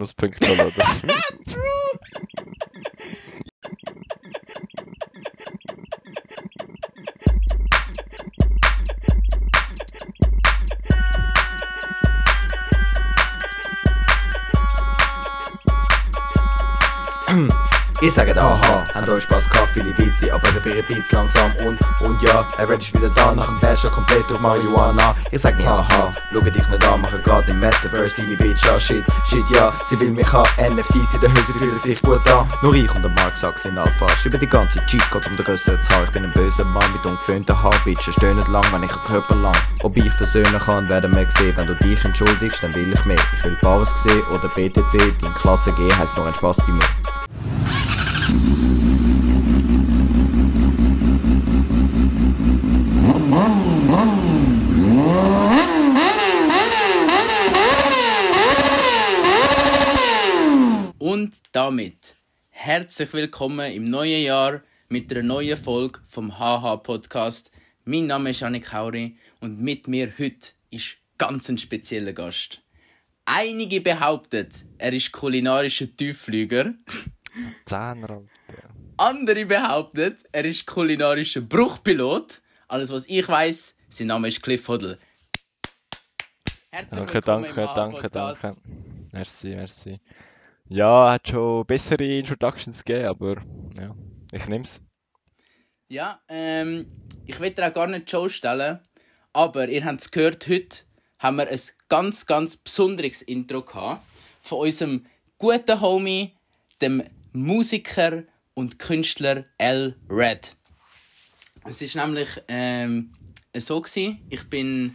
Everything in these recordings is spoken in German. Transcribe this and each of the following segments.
bonuspunkt kolla. True! Ich sage aha, habt euch Spaß gehabt, viele Beats, aber der Beat Beats langsam und, und ja, er wird ist wieder da, nach dem Basher komplett durch Marihuana. Ich sag nicht haha, schau dich nicht an, mache grad im Metaverse deine Bitch an, shit, shit, ja, sie will mich haben, NFTs in der Hülse fühlen sich gut an. Nur ich und der Mark Sack sind Alphas, über die ganze Cheatcodes um den grösseren Zahl. Ich bin ein böser Mann mit ungeföhnten Haar, Bitches stöhnen lang, wenn ich einen Körper lang. Ob ich versöhnen kann, werden wir sehen, wenn du dich entschuldigst, dann will ich mehr. Ich will Bauers sehen oder BTC, dein Klasse G heisst nur ein Spaß die mir. Und damit herzlich willkommen im neuen Jahr mit einer neuen Folge vom HH Podcast. Mein Name ist Annik Kauri und mit mir heute ist ganz ein spezieller Gast. Einige behaupten, er ist kulinarischer Tiefflüger. Alter. Andere behaupten, er ist kulinarischer Bruchpilot. Alles was ich weiß, sein Name ist Cliff Hoddle. Herzlich Danke, willkommen danke, im danke, danke. Merci, merci. Ja, hat schon bessere Introductions gegeben, aber ja, ich nehm's. Ja, ähm, ich will dir auch gar nicht die Show stellen, aber ihr habt es gehört, heute haben wir ein ganz, ganz besonderes Intro gehabt von unserem guten Homie, dem Musiker und Künstler L. Red. Es ist nämlich ähm, so gewesen, ich bin,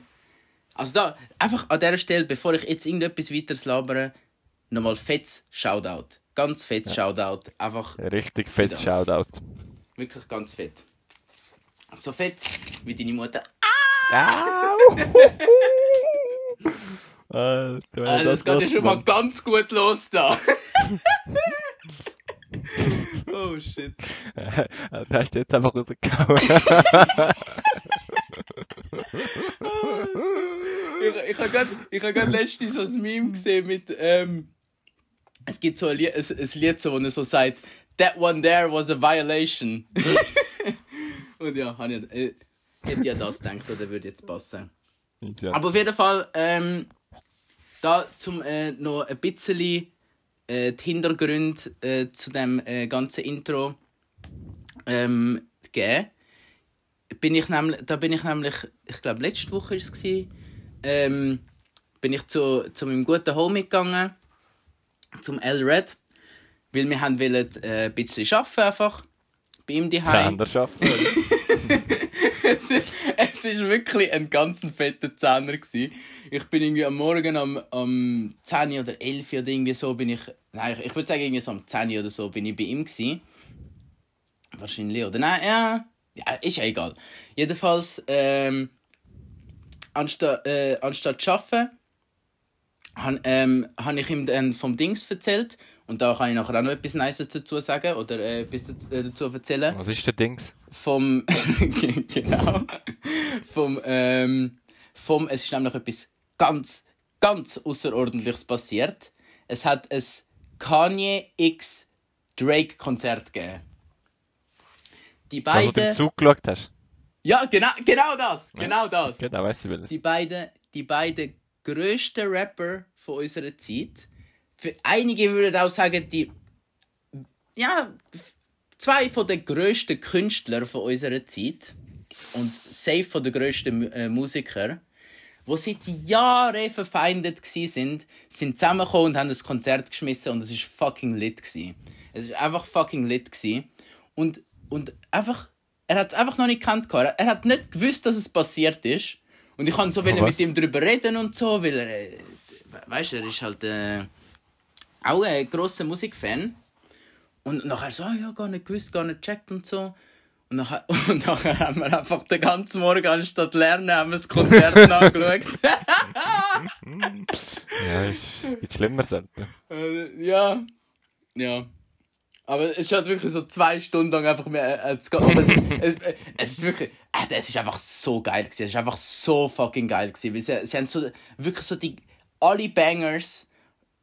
also da, einfach an dieser Stelle, bevor ich jetzt irgendetwas weiteres labere, nochmal fettes Shoutout. Ganz fettes Shoutout. Einfach Richtig fett. Shoutout. Wirklich ganz fett. So fett wie deine Mutter. Wenn Also, das geht ja schon mal ganz gut los da. oh shit. Da hast du jetzt einfach rausgehauen. Ich, ich habe gerade hab letztens so ein Meme gesehen mit. Ähm, es gibt so ein Lied, ein, ein Lied so, wo er so sagt: That one there was a violation. Und ja, hab ich, äh, hätte ich an das gedacht, oder würde jetzt passen. Ja. Aber auf jeden Fall, ähm, da zum äh, noch ein bisschen äh, die Hintergründe äh, zu dem äh, ganzen Intro ähm, geben. Bin ich nämlich, da bin ich nämlich, ich glaube letzte Woche ist es ähm, bin ich zu, zu meinem guten Homie gegangen, zum L Red, weil wir haben wollen, äh, ein bisschen arbeiten einfach bei ihm daheim. Zehner schaffen. es, ist- es ist wirklich ein ganz fetter Zehner gsi. Ich bin irgendwie am Morgen am, am 10 oder 11 oder irgendwie so bin ich, nein, ich, ich würde sagen irgendwie so am 10 oder so bin ich bei ihm gsi. Wahrscheinlich, oder? Nein, ja, ja, ist ja egal. Jedenfalls, ähm, anstatt, äh, anstatt zu arbeiten, habe ähm, hab ich ihm dann vom Dings erzählt. Und da kann ich nachher auch noch etwas Nices dazu sagen oder äh, etwas dazu, äh, erzählen Was ist der Dings? vom genau vom ähm, vom es ist nämlich etwas ganz ganz außerordentliches passiert es hat ein Kanye X Drake Konzert gegeben die Das, wo du beiden im Zug geschaut hast. ja genau genau das genau das Genau, weißt du, welches. die beiden, die beiden grössten Rapper von unserer Zeit. Für einige würden auch sagen, die ja, zwei von den grössten Künstler von unserer Zeit und safe von den grössten äh, Musiker, die seit Jahren verfeindet sind, sind zusammengekommen und haben ein Konzert geschmissen und es ist fucking lit gsi. Es ist einfach fucking lit gsi und und einfach er hat es einfach noch nicht gekannt. Er hat nicht gewusst, dass es passiert ist. Und ich kann so was? mit ihm darüber reden und so, weil er, äh, weißt du, er ist halt äh, auch ein grosser Musikfan. Und nachher so, ah, ja, gar nicht gewusst, gar nicht gecheckt und so. Und nachher, und nachher haben wir einfach den ganzen Morgen anstatt lernen, haben wir das Konzert angeschaut. Ja, ist, gibt schlimmer selten. Äh, ja. Ja. Aber es ist halt wirklich so zwei Stunden lang einfach mehr äh. Aber es, es, es ist wirklich, äh, es ist einfach so geil gewesen. Es ist einfach so fucking geil gewesen. Weil sie, sie haben so, wirklich so die, alle Bangers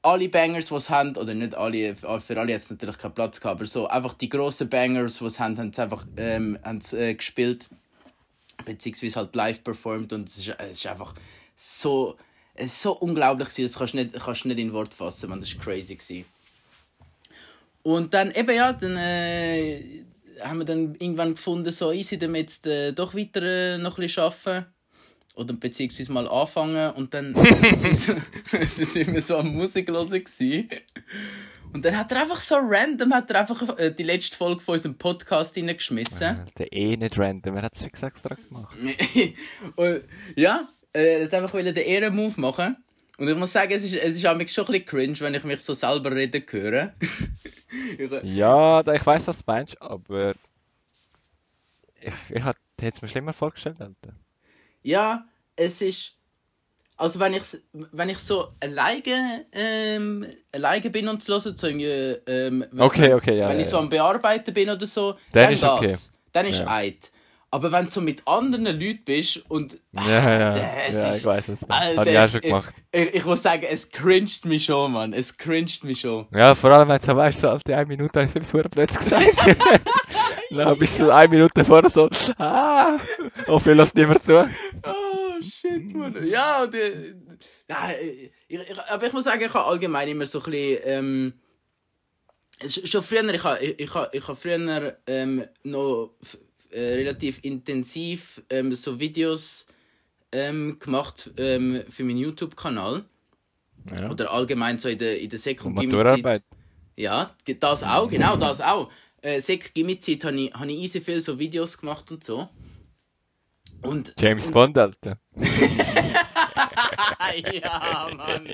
alle Bangers, die sie haben, oder nicht alle, für alle hat es natürlich keinen Platz gehabt, aber so einfach die grossen Bangers, die sie haben, haben sie einfach ähm, haben sie, äh, gespielt, beziehungsweise halt live performt und es ist, es ist einfach so, es ist so unglaublich gewesen, das kannst du nicht, kannst du nicht in Wort fassen, man, das war crazy. Gewesen. Und dann eben, ja, dann äh, haben wir dann irgendwann gefunden, so easy, dann jetzt äh, doch weiter äh, noch ein bisschen arbeiten oder beziehungsweise mal anfangen und dann sind wir so am Musik hören gewesen. Und dann hat er einfach so random hat er einfach äh, die letzte Folge von unserem Podcast hineingeschmissen. Der eh nicht random, er hat es fix extra gemacht. und, ja, äh, er hat einfach den Ehrenmove machen. Und ich muss sagen, es ist, es ist schon ein bisschen cringe, wenn ich mich so selber reden höre. ja, ich weiß, was du meinst, aber ich, ich hätte es mir schlimmer vorgestellt. Alter. Ja, es ist. Also wenn ich, wenn ich so alleine, ähm, alleine bin und zu hören, so ähm, wenn, okay, okay, ja, wenn ja, ich so am Bearbeiten bin oder so, dann, dann ist okay. geht's. Dann ist Ja. Eid. Aber wenn du so mit anderen Leuten bist und... Ja, ja, es ja, ist- ich weiß es. Habe ich auch schon gemacht. Ich, ich muss sagen, es cringed mich schon, Mann. Es cringed mich schon. Ja, vor allem, wenn du so weißt, so auf die eine Minute habe ich etwas verdammt blöd gesagt. Dann bist du so eine Minute vorher so, ah, hoffentlich lässt niemand zu. Oh, shit, Mann. Ja, und, äh, ja ich, ich, aber ich muss sagen, ich habe allgemein immer so ein bisschen... Ähm, sch- schon früher, ich habe ich, ich, ich habe früher ähm, noch äh, relativ intensiv ähm, so Videos ähm, gemacht ähm, für meinen YouTube-Kanal. Ja. Oder allgemein so in der, in der Sek- Und und. Maturarbeit. Ja, das auch, genau, das auch. Äh, Sek Gimmi-Zeit habe ich, hab ich easy viel so Videos gemacht und so. Und James Bond, Alter. ja, Mann.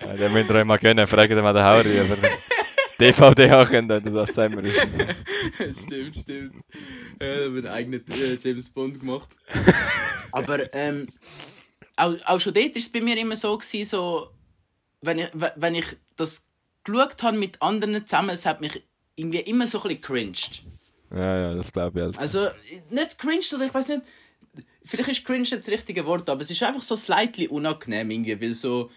Ja, den müsst ihr euch mal gönnen, fragt mal den Hauri, aber DVD auch können, oder das sagen wir ist. stimmt, stimmt. Äh, haben einen eigenen äh, James Bond gemacht. Aber ähm, auch, auch schon dort war es bei mir immer so, gewesen, so wenn, ich, we- wenn ich das geschaut habe mit anderen zusammen, es hat mich irgendwie immer so ein bisschen cringed. Ja, ja, das glaube ich. Alter. Also, nicht cringed oder ich weiß nicht, vielleicht ist cringe nicht das richtige Wort, aber es ist einfach so slightly unangenehm irgendwie, weil so.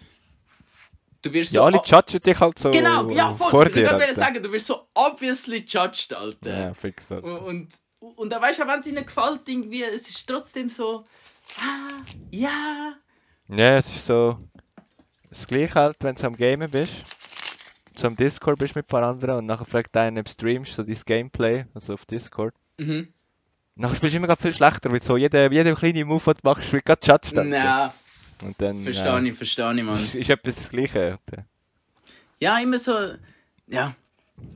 Du wirst Ja, so. alle judgen dich halt so Genau, ja, voll. vor ich dir. wollte sagen, du wirst so obviously judged, Alter. Ja, fix. Alter. Und, und, und dann weißt du, wenn es ihnen gefällt, irgendwie, es ist trotzdem so. Ah, ja. Ja, es ist so das gleiche halt, wenn du am Gamen bist. Am Discord bist mit ein paar anderen und nachher fragt einer, ob streamst, so dein Gameplay, also auf Discord. Mhm. Nachher spielst du immer viel schlechter, weil so jeder, jeder kleine Move, den du machst, wird gerade judged. Alter. Ja, Und dann, verstehe ja, ich, verstehe ich, Mann. Ist, etwas das Gleiche. Ja, immer so. Ja.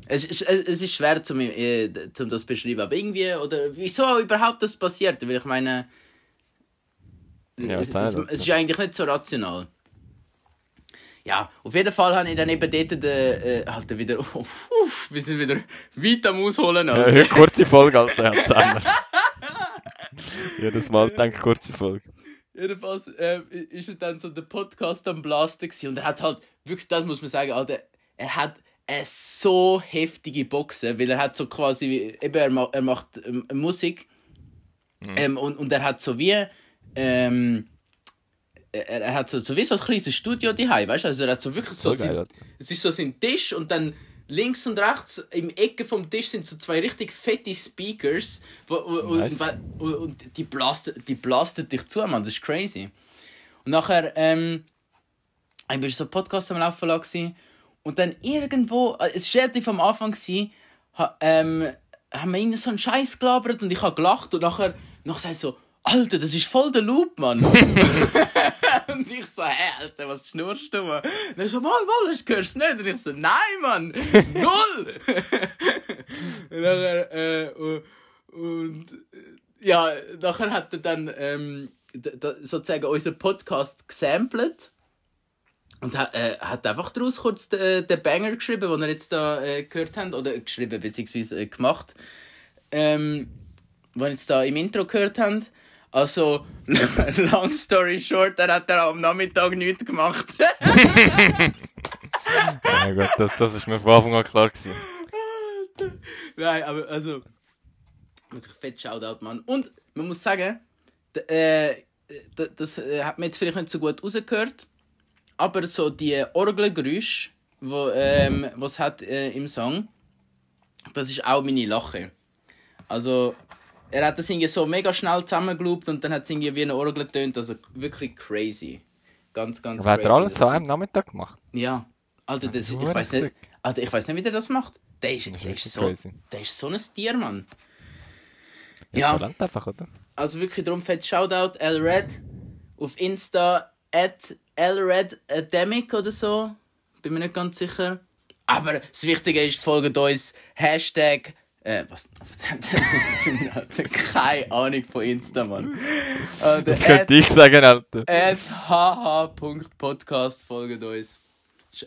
Es, ist- es, ist schwer, zum, äh, zum das zu beschreiben. Aber irgendwie, oder wieso überhaupt das passiert? Weil ich meine. Ja, es, es, es ist ja eigentlich nicht so rational. Ja, auf jeden Fall habe ich dann eben dort den, äh, halt wieder. Uff, wir sind wieder weit am Ausholen. Ja, Alter. heute kurze Folge, Alter, ja. Jedes Mal denke ich kurze Folge. Jedenfalls äh, ist er dann so der Podcast am Blasten gewesen. und er hat halt, wirklich, das muss man sagen, Alter, er hat eine so heftige Boxen, weil er hat so quasi, eben, er, ma er macht ähm, Musik ähm, und, und er hat so wie, ähm, er, er hat so, so wie so ein kleines Studio daheim, weißt du, also er hat so wirklich so, geil, sein, es ist so sein Tisch und dann links und rechts im Ecke vom Tisch sind so zwei richtig fette Speakers wo, wo, Nice. und, und, die blasten, die blasten dich zu, man, das ist crazy. Und nachher, ähm, ich war so ein Podcast am Laufen lassen und dann irgendwo, äh, es war relativ am Anfang, gewesen, ha, ähm, haben wir irgendwie so einen Scheiß gelabert und ich habe gelacht und nachher, er so, Alter, das ist voll der Loop, Mann. und ich so, hä, Alter, was schnurst du, Mann? Und er so, mal, mal, das hörst du nicht. Und ich so, nein, Mann, null. und nachher, äh, und, und äh, ja, nachher hat er dann ähm, sozusagen unseren Podcast gesampelt. Und hat, äh, hat einfach daraus kurz den, den Banger geschrieben, den wir jetzt da äh, gehört haben. Oder geschrieben, beziehungsweise äh, gemacht. Ähm, den wir jetzt da im Intro gehört haben. Also, long story short, er hat dann am Nachmittag nichts gemacht. Ja gut, das, das ist mir von Anfang an klar gewesen. Nein, aber also. Wirklich fett Shoutout, Mann. Und man muss sagen, äh, das äh, hat man jetzt vielleicht nicht so gut rausgehört. aber so die Orgelgeräusche, wo, ähm, was hat äh, im Song, das ist auch meine Lache. Also, er hat das irgendwie so mega schnell zusammengeloopt und dann hat es irgendwie wie eine Orgel getönt, also wirklich crazy. Ganz, ganz Aber hat er crazy. alles an einem Nachmittag gemacht? Ja. Alter, das, ich weiß nicht. Alter, ich weiß nicht, wie der das macht. Der ist, der ist, so, crazy. der ist so ein Tier, Mann. Ja. Ja, einfach, also wirklich darum fett Shoutout Lred auf Insta at lredademic oder so. Bin mir nicht ganz sicher. Aber das Wichtige ist, folgt uns Hashtag äh, was? Keine Ahnung von Insta, Mann. Alter, Das könnte ich sagen, Alter. at hh.podcast folgt uns. Sch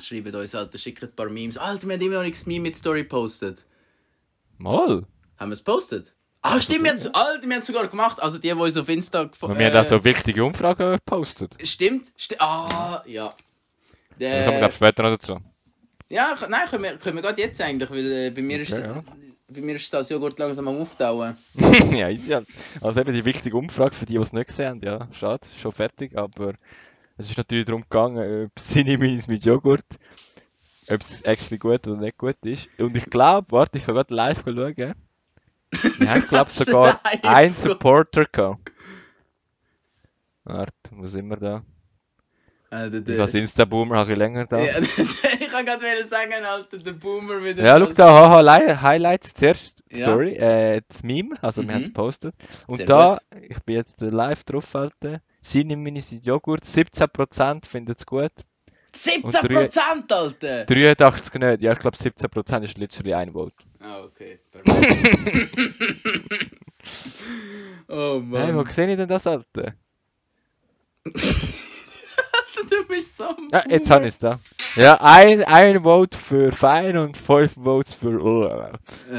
schreibt uns, Alter, schickt ein paar Memes. Alter, wir haben immer noch nichts Meme mit Story postet. Mal. Haben wir es postet? Ah, stimmt, wir haben Alter, wir haben es sogar gemacht. Also die, die uns auf Insta gefo- Und wir haben auch so wichtige Umfragen gepostet. Stimmt, sti ah, ja. Da kommen wir, Äh, glaube später noch dazu. Ja, nein, können wir, können wir gerade jetzt eigentlich, weil äh, bei mir ist Okay, ja. bei mir ist das Joghurt langsam am Auftauen. ja, halt. Also eben die wichtige Umfrage für die, die es nicht gesehen haben. Ja, schade, schon fertig. Aber es ist natürlich darum gegangen, ob Cineminis mit Joghurt, ob es actually gut oder nicht gut ist. Und ich glaube, warte, ich kann gerade live schauen. Wir haben, glaube ich, sogar einen Supporter gehabt. Warte, wo sind wir da? Ich der, als Insta-Boomer habe ich länger da. ja, ich kann gerade wieder sagen, Alter, der Boomer wieder. Ja, schau da, haha, Li- Highlights zuerst, Ja. Story, äh, das Meme, also wir Mhm. haben es gepostet. Und Sehr da, gut. ich bin jetzt live drauf, Alter, Sini Mini sind Joghurt, 17% finden es gut, 17%, Alter! 83 nicht, ja, ich glaube 17% ist literally ein Vote. Ah, okay, perfekt. oh Hey, wo Mann. sehe ich denn das, Alter? du bist so Ja, jetzt habe ich es da. Ja, ein, ein Vote für Fein und fünf Votes für uh.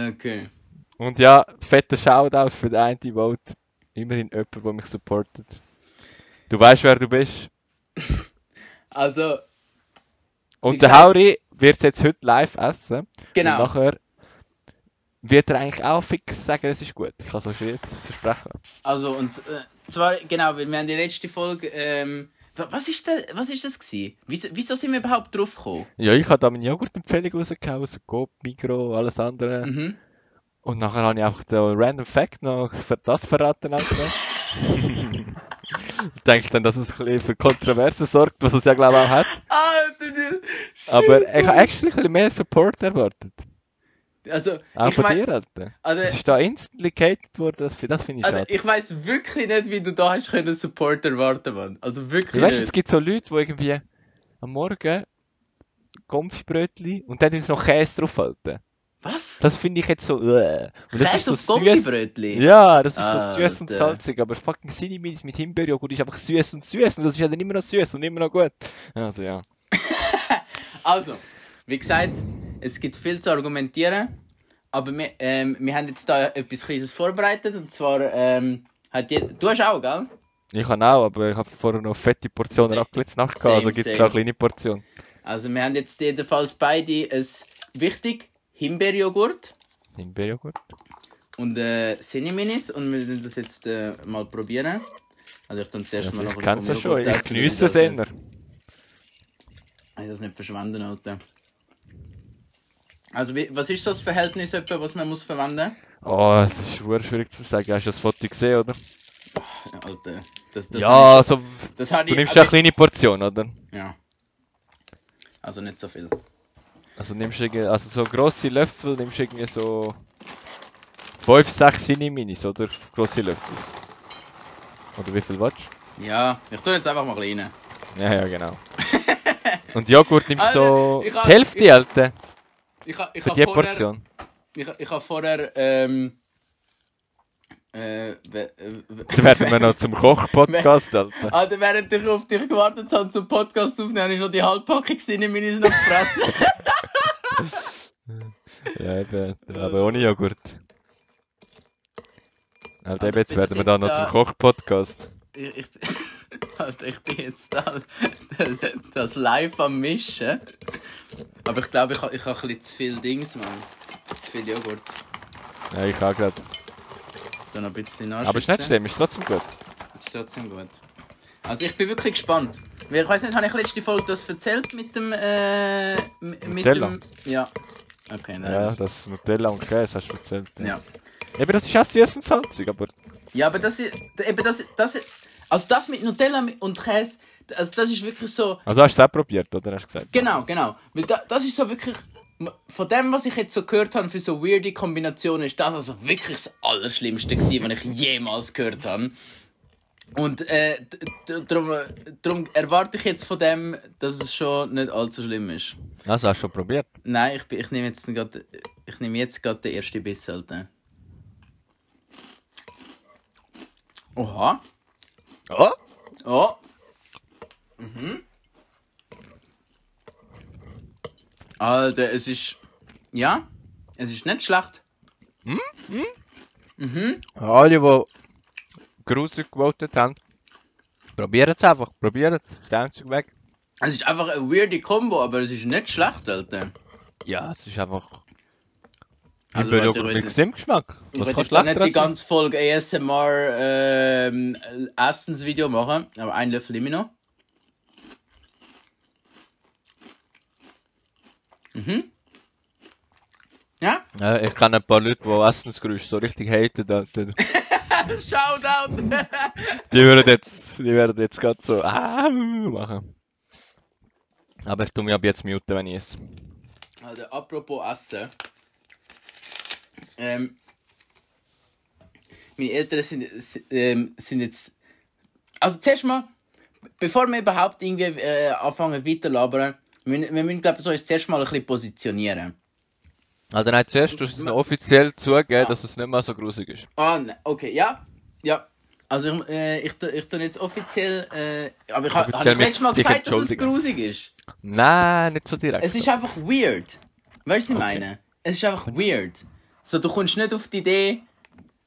Okay. Und ja, fetter Shoutout für den einen Vote. Immerhin jemand, der mich supportet. Du weißt, wer du bist. Also, Und der Hauri wird es jetzt heute live essen. genau. Und nachher wird er eigentlich auch fix sagen, es ist gut. Ich kann es euch jetzt versprechen. Also, und äh, zwar, genau, weil wir haben die letzte Folge, ähm, was ist, da, was ist das gewesen? Wieso, wieso sind wir überhaupt drauf gekommen? Ja, ich habe da meine Joghurt-Empfehlung rausgehauen, so Coop, Migro, alles andere. Mhm. Und nachher habe ich einfach den Random Fact noch für das verraten. Ich denke dann, dass es ein bisschen für Kontroversen sorgt, was es ja glaube ich auch hat. Alter, Aber ich habe actually ein bisschen mehr Support erwartet. Also, Auch ich von mein, dir, Alter. also, Es ist da instantly gehatet worden, das, das finde ich also, schade. ich weiß wirklich nicht, wie du da hast können Support erwarten, Mann. Also wirklich Du weißt, es nicht. gibt so Leute, die irgendwie am Morgen Konfibrötli und dann ist noch Käse draufhalten. Was? Das finde ich jetzt so, äh. Und das Käse ist so süß. Ja, das ist so süß und salzig, aber fucking Cineminis mit Himbeerjoghurt ist einfach süß und süß und das ist ja dann immer noch süß und immer noch gut. Also ja. Also, wie gesagt, es gibt viel zu argumentieren, aber wir, ähm, wir haben jetzt da etwas Kleines vorbereitet und zwar ähm, hat je, du hast auch, gell? Ich kann auch, aber ich habe vorher noch fette Portionen Raclette Nacht gehabt, also gibt es auch eine kleine Portion. Also wir haben jetzt jedenfalls beide ein wichtig Himbeerjoghurt Himbeerjoghurt. und äh, Cineminis und wir werden das jetzt äh, mal probieren. Also ich tue zuerst Also mal noch ich ein kenn's ja vom schon, Joghurt ich weil es ich eher. Ich das nicht verschwenden, Alter. Also wie, was ist so das Verhältnis, etwa, was man muss verwenden? Oh, es ist schwer schwierig zu sagen. Hast du das Foto gesehen, oder? Alter, das, das ja, ich- also das du ich, nimmst ja also, eine kleine Portion, oder? ja. Also nicht so viel. Also nimmst du irgendwie, also so grosse Löffel, nimmst du irgendwie so 5, 6 Cineminis, oder? Grosse Löffel. Oder wie viel willst Ja, ich tue jetzt einfach mal rein. Ja, ja, genau. Und Joghurt nimmst du so ich die Hälfte, Alter, Ich, ich für die vorher, Portion. ich, ich habe vorher, ähm, äh, äh, Jetzt werden wir noch zum Koch-Podcast, Alter. Alter, während ich auf dich gewartet habe zum Podcast aufnehmen, habe ich schon die Halbpackung Cineminis noch gefressen. Ja, eben, aber ohne Joghurt. Also, eben, jetzt werden wir da noch zum Koch-Podcast. ich, ich, Alter, ich bin jetzt da, das live am Mischen. Aber ich glaube, ich habe ich ha ein bisschen zu viel Dings, Mann. Zu viel Joghurt. Ja, ich auch gerade. Dann noch ein bisschen Aber ist nicht schlimm, ist trotzdem gut. Ist trotzdem gut. Also ich bin wirklich gespannt. Ich weiß nicht, habe ich letzte Folge das erzählt mit dem. Äh, mit Nutella? dem. Ja. Okay, nein. Ja, das- Nutella und Käse hast du erzählt. ja. Eben, das ist auch süß salzig, aber Ja, aber das ist. Eben das, das, also das mit Nutella und Käse, also das ist wirklich so. Also hast du es auch probiert, oder? Hast du gesagt? Genau, genau. Weil da, das ist so wirklich. Von dem, was ich jetzt so gehört habe für so weirde Kombinationen, ist das also wirklich das Allerschlimmste gewesen, was ich jemals gehört habe. Und äh, darum, erwarte ich jetzt von dem, dass es schon nicht allzu schlimm ist. Also hast du schon probiert? Nein, ich, ich nehme jetzt gerade, ich nehme jetzt gerade den ersten Biss. Oha. Oh! Oh. Mhm. Alter, es ist. Ja, es ist nicht schlecht. Alle, die grusig gewotet haben, probieren es einfach. Probieren es. Stellen es weg. Es ist einfach eine weirde Kombo, aber es ist nicht schlecht, Alter. Ja, es ist einfach... Also, Also, warte, Joghurt ich mit will- Gesamtgeschmack. Ich kann jetzt nicht die ganze Folge ASMR ähm, Essensvideo machen, aber einen Löffel immer noch. Mhm. Ja? Ja, ich kenne ein paar Leute, die Essensgeräusche so richtig haten. Shoutout! Die würden jetzt, die werden jetzt gerade so ah, machen. Aber ich tu mich ab jetzt muten, wenn ich esse. Also, apropos Essen. Ähm, meine Eltern sind, ähm, sind jetzt. Also, zuerst mal, bevor wir überhaupt irgendwie äh, anfangen weiter labern, wir, wir müssen, glaube ich, so uns zuerst mal ein bisschen positionieren. Also nein, zuerst musst du es noch offiziell zugeben, dass es nicht mehr so grusig ist. Ah, ne, okay, ja. Ja. Also, ich, äh, ich, tu- ich tue jetzt offiziell. Äh, aber ich habe hab letztes Mal gesagt, dass es grusig ist. Nein, nicht so direkt. Es ist einfach weird. Weißt du, was ich meine? Es ist einfach weird. So, du kommst nicht auf die Idee.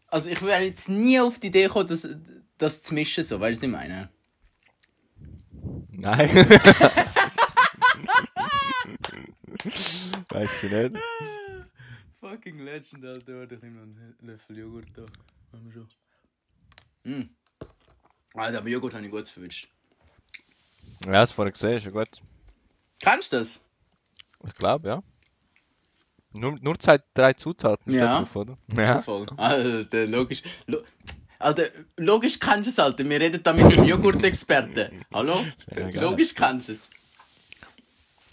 Also, ich wäre jetzt nie auf die Idee gekommen, das, das zu mischen, so. Weißt du, was ich meine? Nein. Weiß ich nicht. Fucking Legend, Alter. Warte, ich nehme noch einen Löffel Joghurt da. Machen wir schon. Mm. Alter, aber Joghurt habe ich gut verwünscht. Ja, das vorher gesehen, ist ja gut. Kennst du das? Ich glaube, ja. Nur, nur zwei, drei Zutaten Ja. drauf, oder? Ja. Voll. Alter, logisch. Lo Alter, logisch kennst du es, Alter. Wir reden da mit dem Joghurt-Experten. Hallo? Logisch kennst du es.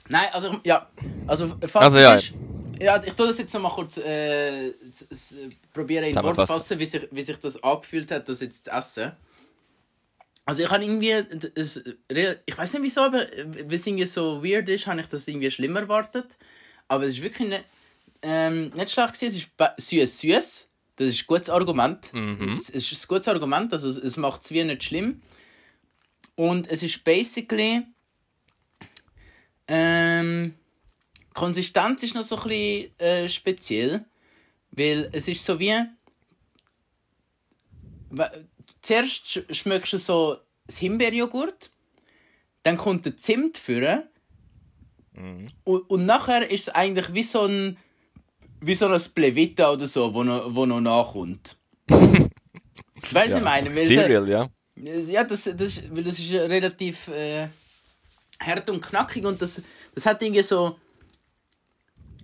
Nein, also, ja. Also, Fazit Also, ja. ist... Ja, ich tue das jetzt noch mal kurz äh, probieren in Wort fassen, wie sich, wie sich das angefühlt hat, das jetzt zu essen. Also ich habe irgendwie, das, ich weiß nicht wieso, aber wie es irgendwie so weird ist, habe ich das irgendwie schlimmer erwartet. Aber es ist wirklich nicht, ähm, nicht schlecht gewesen. Es ist süß, süß. Das ist ein gutes Argument. Es, es ist ein gutes Argument, also es, macht es wie nicht schlimm. Und es ist basically, ähm, Konsistenz ist noch so ein bisschen äh, speziell, weil es ist so wie, zuerst sch- schmeckst du so das Himbeerjoghurt, dann kommt der Zimt führen und, und nachher ist es eigentlich wie so ein wie so ein Plevita oder so, wo noch, wo noch nachkommt. weißt du, ich meine? Weil Cereal, ja. ja, das, das, weil das ist ja relativ äh, hart und knackig und das, das hat irgendwie so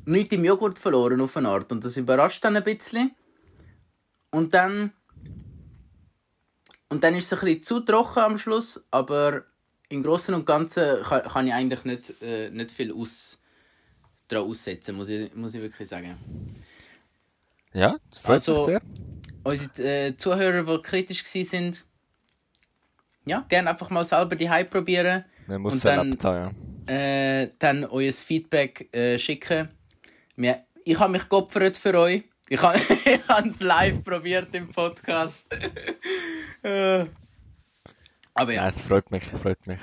nichts im Joghurt verloren auf eine Art und das überrascht dann ein bisschen. Und dann und dann ist es ein bisschen zu trocken am Schluss, aber im Großen und Ganzen kann, kann ich eigentlich nicht, äh, nicht viel aus, daran aussetzen, muss ich, muss ich wirklich sagen. Ja, das freut Also- mich sehr. Unsere äh, Zuhörer, die kritisch waren, ja, gerne einfach mal selber die Hype probieren. Man muss und dann- ja. äh, dann euer Feedback äh, schicken. Mir, ich habe mich geopfert für euch. Ich habe es live probiert im Podcast. Äh, Aber Ja, ja, es freut mich, freut mich.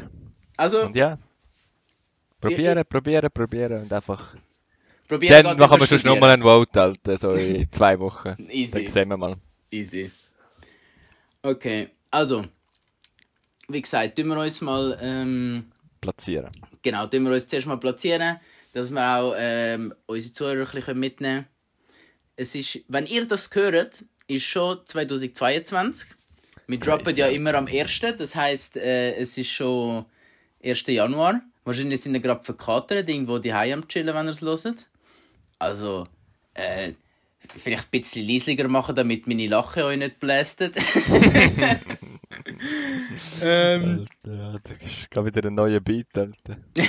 also Und ja. Probieren, probieren, probieren und einfach. probieren Dann machen wir schon nochmal ein Vote, Alter, so in zwei Wochen. Easy. Dann sehen wir mal. Easy. Okay, also, wie gesagt, tun wir uns mal, ähm, Platzieren. genau, tun wir uns zuerst mal platzieren, dass wir auch ähm, unsere Zuhörer mitnehmen können. Es ist, wenn ihr das hört, ist schon 2022. Wir droppen ja immer am 1. Das heisst, äh, es ist schon 1. Januar. Wahrscheinlich sind ihr gerade verkatert, irgendwo die am chillen, wenn ihr es hört. Also, äh, vielleicht ein bisschen leisiger machen, damit meine Lache euch nicht blästet. ähm, Alter, das ist gerade wieder ein neuer Beat, Alter.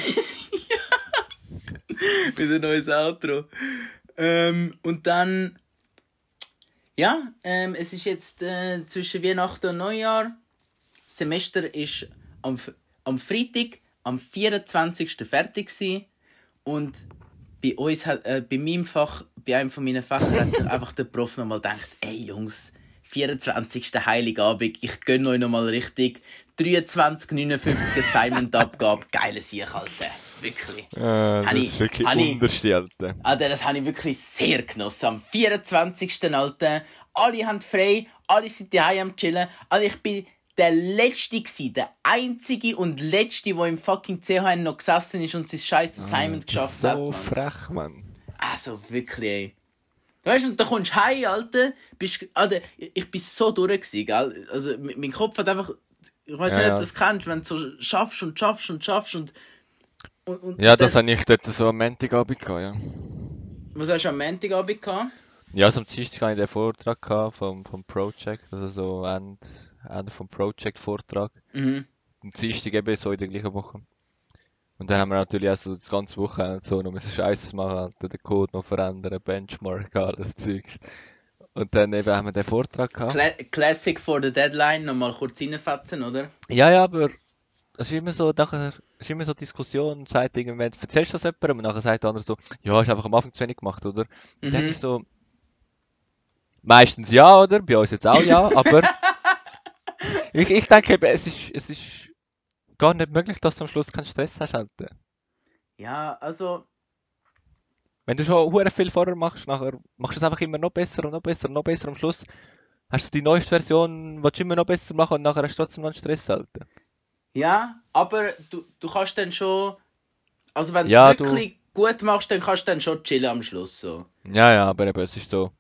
wieder ein neues Outro. Ähm, und dann, ja, ähm, es ist jetzt äh, zwischen Weihnachten und Neujahr. Das Semester ist am, am Freitag, am 24. fertig gewesen. Und bei uns hat, äh, bei meinem Fach, bei einem von meinen Fächern hat sich einfach der Prof nochmal gedacht, ey Jungs, 24. Heiligabend, ich gönne euch nochmal richtig 23, 59 Assignment-Abgabe. Geile Sieg, Alter. Wirklich. Äh, das Habe ist ich- wirklich habe unterste, Alter. Alter, das habe ich wirklich sehr genossen. Am 24. Alter. Alle haben frei, alle sind daheim am chillen. Also ich bin der Letzte gewesen, der Einzige und Letzte, der im fucking CHN noch gesessen ist und sein scheiß Assignment geschafft hat. So frech, Mann. Also wirklich, ey. Weißt du, und dann kommst du heim, Alter. Bist, Alter, ich bin so durch, gewesen, gell? Also, mein Kopf hat einfach. Ich weiß Ja, nicht, ob du das kennst, wenn du so schaffst und schaffst und schaffst und. und, und Ja, das dann, habe ich dort so am Montagabend gehabt, ja. Was hast du am Montagabend gehabt? Ja, also am Dienstag hatte ich den Vortrag gehabt vom, vom Project, also so Ende, Ende vom Project-Vortrag. Mhm. Am Dienstag eben so in der gleichen Woche. Und dann haben wir natürlich auch so das ganze Wochenende so noch Scheißes machen, Alter, den Code noch verändern, Benchmark, alles Zeugs. Und dann eben haben wir den Vortrag gehabt. Cla Classic for the Deadline, nochmal kurz reinfetzen, oder? Ja, ja, aber es ist immer so, nachher ist immer so Diskussion, sagt irgendwann, erzählst du das jemandem und nachher sagt der andere so, ja, hast einfach am Anfang zu wenig gemacht, oder? Und dann Mhm. ist so, meistens ja, oder? Bei uns jetzt auch ja, aber ich, ich denke es ist, es ist gar nicht möglich, dass du am Schluss keinen Stress hast. Ja, also. Wenn du schon hure viel vorher machst, nachher machst du es einfach immer noch besser und noch besser und noch besser. Am Schluss hast du die neueste Version, willst du immer noch besser machen und nachher hast du trotzdem noch einen Stress, Alter. Ja, aber du, du kannst dann schon. Also, wenn du Ja, es wirklich gut machst, dann kannst du dann schon chillen am Schluss. So. Ja, ja, aber eben, es ist so,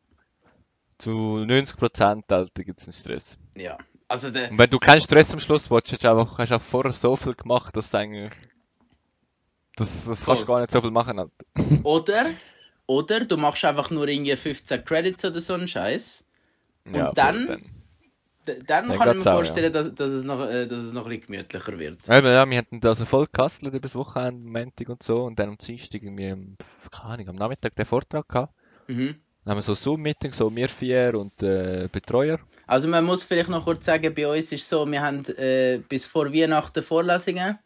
zu 90% Alter gibt es einen Stress. Ja. Also, der. Und wenn du keinen Stress am Schluss willst, hast du einfach, hast du auch vorher so viel gemacht, dass du eigentlich, das, das kannst du gar nicht so viel machen, Alter. Oder, oder du machst einfach nur irgendwie 15 Credits oder so einen Scheiß. Ja, Und dann- voll, D dann Dann kann ich mir auch, vorstellen, dass, dass, es noch, äh, dass es noch ein bisschen gemütlicher wird. Eben, ja, wir hatten da so voll gehustelt über das Wochenende, Montag und so, und dann am Dienstag irgendwie, am, keine Ahnung, am Nachmittag den Vortrag gehabt. Mhm. Dann haben wir so Zoom-Meeting, so wir vier und äh, Betreuer. Also man muss vielleicht noch kurz sagen, bei uns ist so, wir haben äh, bis vor Weihnachten Vorlesungen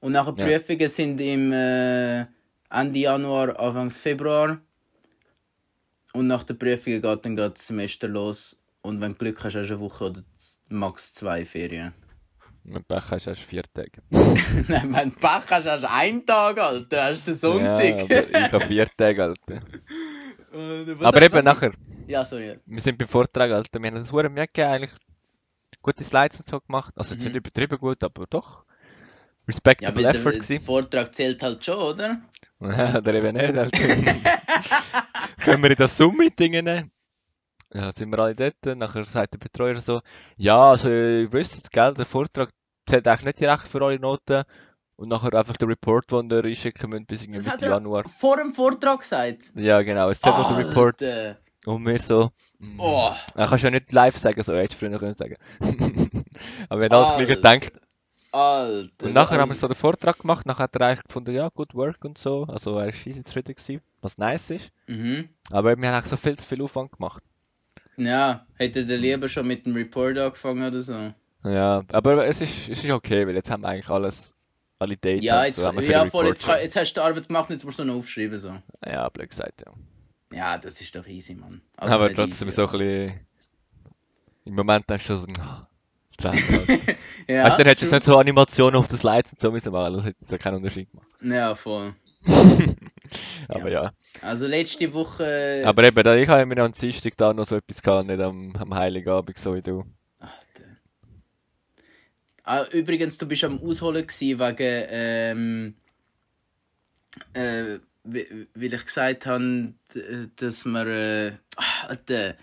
und nachher Ja. Prüfungen sind im äh, Ende Januar, Anfangs Februar und nach der Prüfungen geht dann das Semester los und wenn du Glück hast, hast du eine Woche oder max zwei Ferien. Mit Pech hast du erst vier Tage. Nein, wenn du Pech hast, hast du einen Tag, Alter, hast du den Sonntag. Ja, ich habe vier Tage, Alter. Aber eben nachher, Ja, sorry. wir sind beim Vortrag, Alter, wir haben das hure Mühe gegeben, eigentlich gute Slides und so gemacht. Also jetzt Mhm. nicht übertrieben gut, aber doch. Ja, Respectable der, effort der gewesen. Vortrag zählt halt schon, oder? Ja, oder eben nicht, Alter. Können wir in das Zoom-Meeting rein? Ja, sind wir alle dort. Nachher sagt der Betreuer so, ja, also ihr wisst, gell, der Vortrag zählt eigentlich nicht direkt für alle Noten. Und nachher einfach der Report, den ihr einschicken müsst bis irgendwie Mitte Januar. vor dem Vortrag gesagt. Ja, genau, es zählt noch der Report. Alter. Und wir so, mm. Oh. Ja, kannst ja nicht live sagen, so hättest du früher können sagen. Aber wir haben alles gleich gedacht. Alter. Und nachher haben wir so den Vortrag gemacht, nachher hat er eigentlich gefunden, ja, good work und so. Also er ist easy zufrieden gewesen, was nice ist. Mhm. Aber wir haben eigentlich so viel zu viel Aufwand gemacht. Ja, hätte der lieber schon mit dem Report angefangen oder so. Ja, aber es ist, es ist okay, weil jetzt haben wir eigentlich alles, alle Daten. Ja, jetzt, so, ja voll, jetzt, jetzt hast du die Arbeit gemacht, jetzt musst du noch aufschreiben. So. Ja, blöd gesagt, ja. Ja, das ist doch easy, Mann. Also aber trotzdem easy, so ein bisschen, im Moment denkst du so, ah, zehn. Ja, weißt du, dann hättest du nicht so Animationen auf das Slides und so müssen machen, das hätte ja keinen Unterschied gemacht. Ja, voll. Aber ja. Also letzte Woche. Aber eben, da- ich habe mir am Dienstag da noch so etwas gehabt, nicht am, am Heiligabend, so wie du. Alter. Ah, übrigens, du bist am Ausholen gsi wegen, ähm, äh, weil ich gesagt habe, dass wir, äh.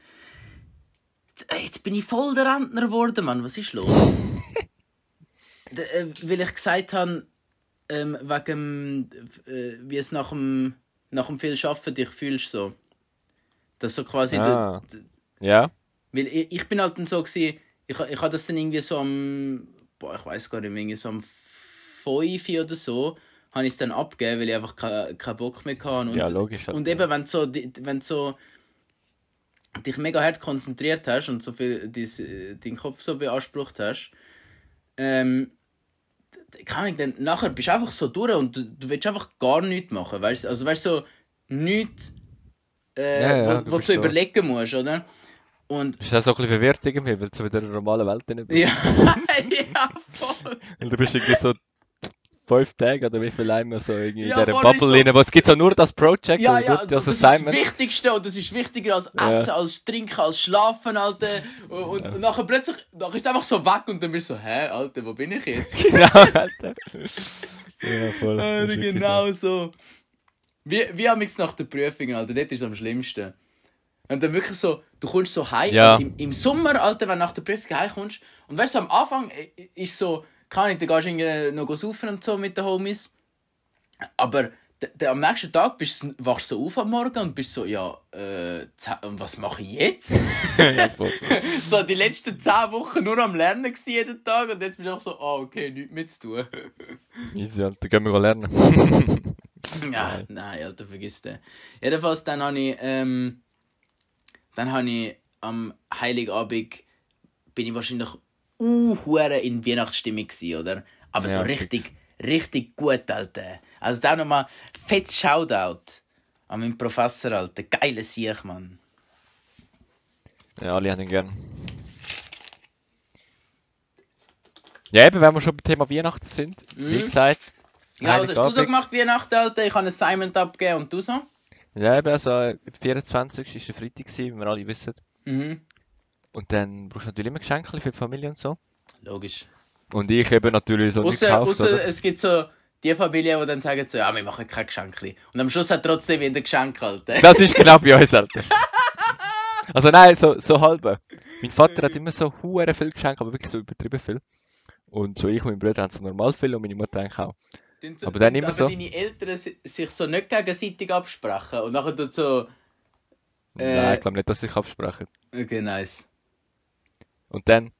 Ey, Jetzt bin ich voll der Rentner geworden, Mann. Was ist los? d- äh, weil ich gesagt habe, ähm, wegen, äh, wie es nach dem, nach dem viel Arbeiten dich fühlst, so. Dass so quasi Ah. du, Ja. Weil ich, ich bin halt dann so gewesen, ich, ich hatte das dann irgendwie so am, boah, ich weiß gar nicht irgendwie so am 5 oder so, habe ich es dann abgegeben, weil ich einfach keinen keinen Bock mehr hatte. Und, Ja, logisch halt, Und ja. eben, wenn du so, wenn du so dich mega hart konzentriert hast und so viel dies, deinen Kopf so beansprucht hast, ähm, kann ich dann, nachher bist du einfach so durch und du, du willst einfach gar nichts machen, weißt du? Also weißt du, so nichts, äh, Ja, ja, du wo du so so- überlegen musst, oder? Und Ist das auch ein bisschen verwirrt irgendwie, weil du so wieder in der normalen Welt nicht bist? ja, ja, voll. Weil du bist irgendwie so fünf Tage oder wie viel einmal so irgendwie Ja, in dieser Bubble so- rein, wo es gibt so nur das Project Ja, und ja, das das ist das. Wichtigste und das ist wichtiger als Ja. Essen, als Trinken, als Schlafen, Alter. Und, und, und nachher plötzlich, nachher ist es einfach so weg und dann bist du so, hä, Alter, wo bin ich jetzt? Genau, Alter. Ja, voll. Wirklich genau so. Wie, wie am ich nach der Prüfung, Alter, das ist am schlimmsten. Und dann wirklich so, du kommst so heim, Ja. also im, im Sommer, Alter, wenn du nach der Prüfung heimkommst, und weißt du, am Anfang äh, ist so, kann ich, da gehst du irgendwie noch saufen und so mit den Homies, aber am nächsten Tag bist, du- wachst du so auf am Morgen und bist so, ja, äh, was mache ich jetzt? so. die letzten 10 Wochen nur am Lernen gewesen, jeden Tag, und jetzt bist du auch so, ah, okay, nichts mehr zu tun. Easy, Alter. Gehen wir lernen. Ja, nein, Alter, vergiss den. Jedenfalls, dann habe ich, ähm, dann habe ich am Heiligabend, bin ich wahrscheinlich uh, in Weihnachtsstimmung gewesen, oder? Aber so Ja, richtig, richtig gut, Alter. Also da nochmal fettes Shoutout an meinen Professor, Alter. Geile Sieg, Mann. ja, alle haben ihn gern. Ja, eben, wenn wir schon beim Thema Weihnachten sind, wie gesagt. Ja, was hast du so gemacht Weihnachten, Alter? Ich habe ein Assignment abgegeben und du so? Ja, eben, also, der 24. war der Freitag, wie wir alle wissen. Mhm. Und dann brauchst du natürlich immer Geschenke für die Familie und so. Logisch. Und ich eben natürlich so Außer, gekauft, außer oder? es gibt so die Familie, die dann sagen so, ja, wir machen kein Geschenk. Und am Schluss hat trotzdem wieder ein Geschenk, Alter. Das ist genau bei uns, Alter. Also nein, so, so halbe. Mein Vater hat immer so hure viel Geschenke, aber wirklich so übertrieben viel. Und so ich und mein Bruder haben so normal viel und meine Mutter eigentlich auch. Tun- Aber dann tun immer so. deine Eltern si- sich so nicht gegenseitig absprechen und nachher tut so, Äh, Nein, ich glaube nicht, dass sie sich absprechen. okay, nice. Und dann,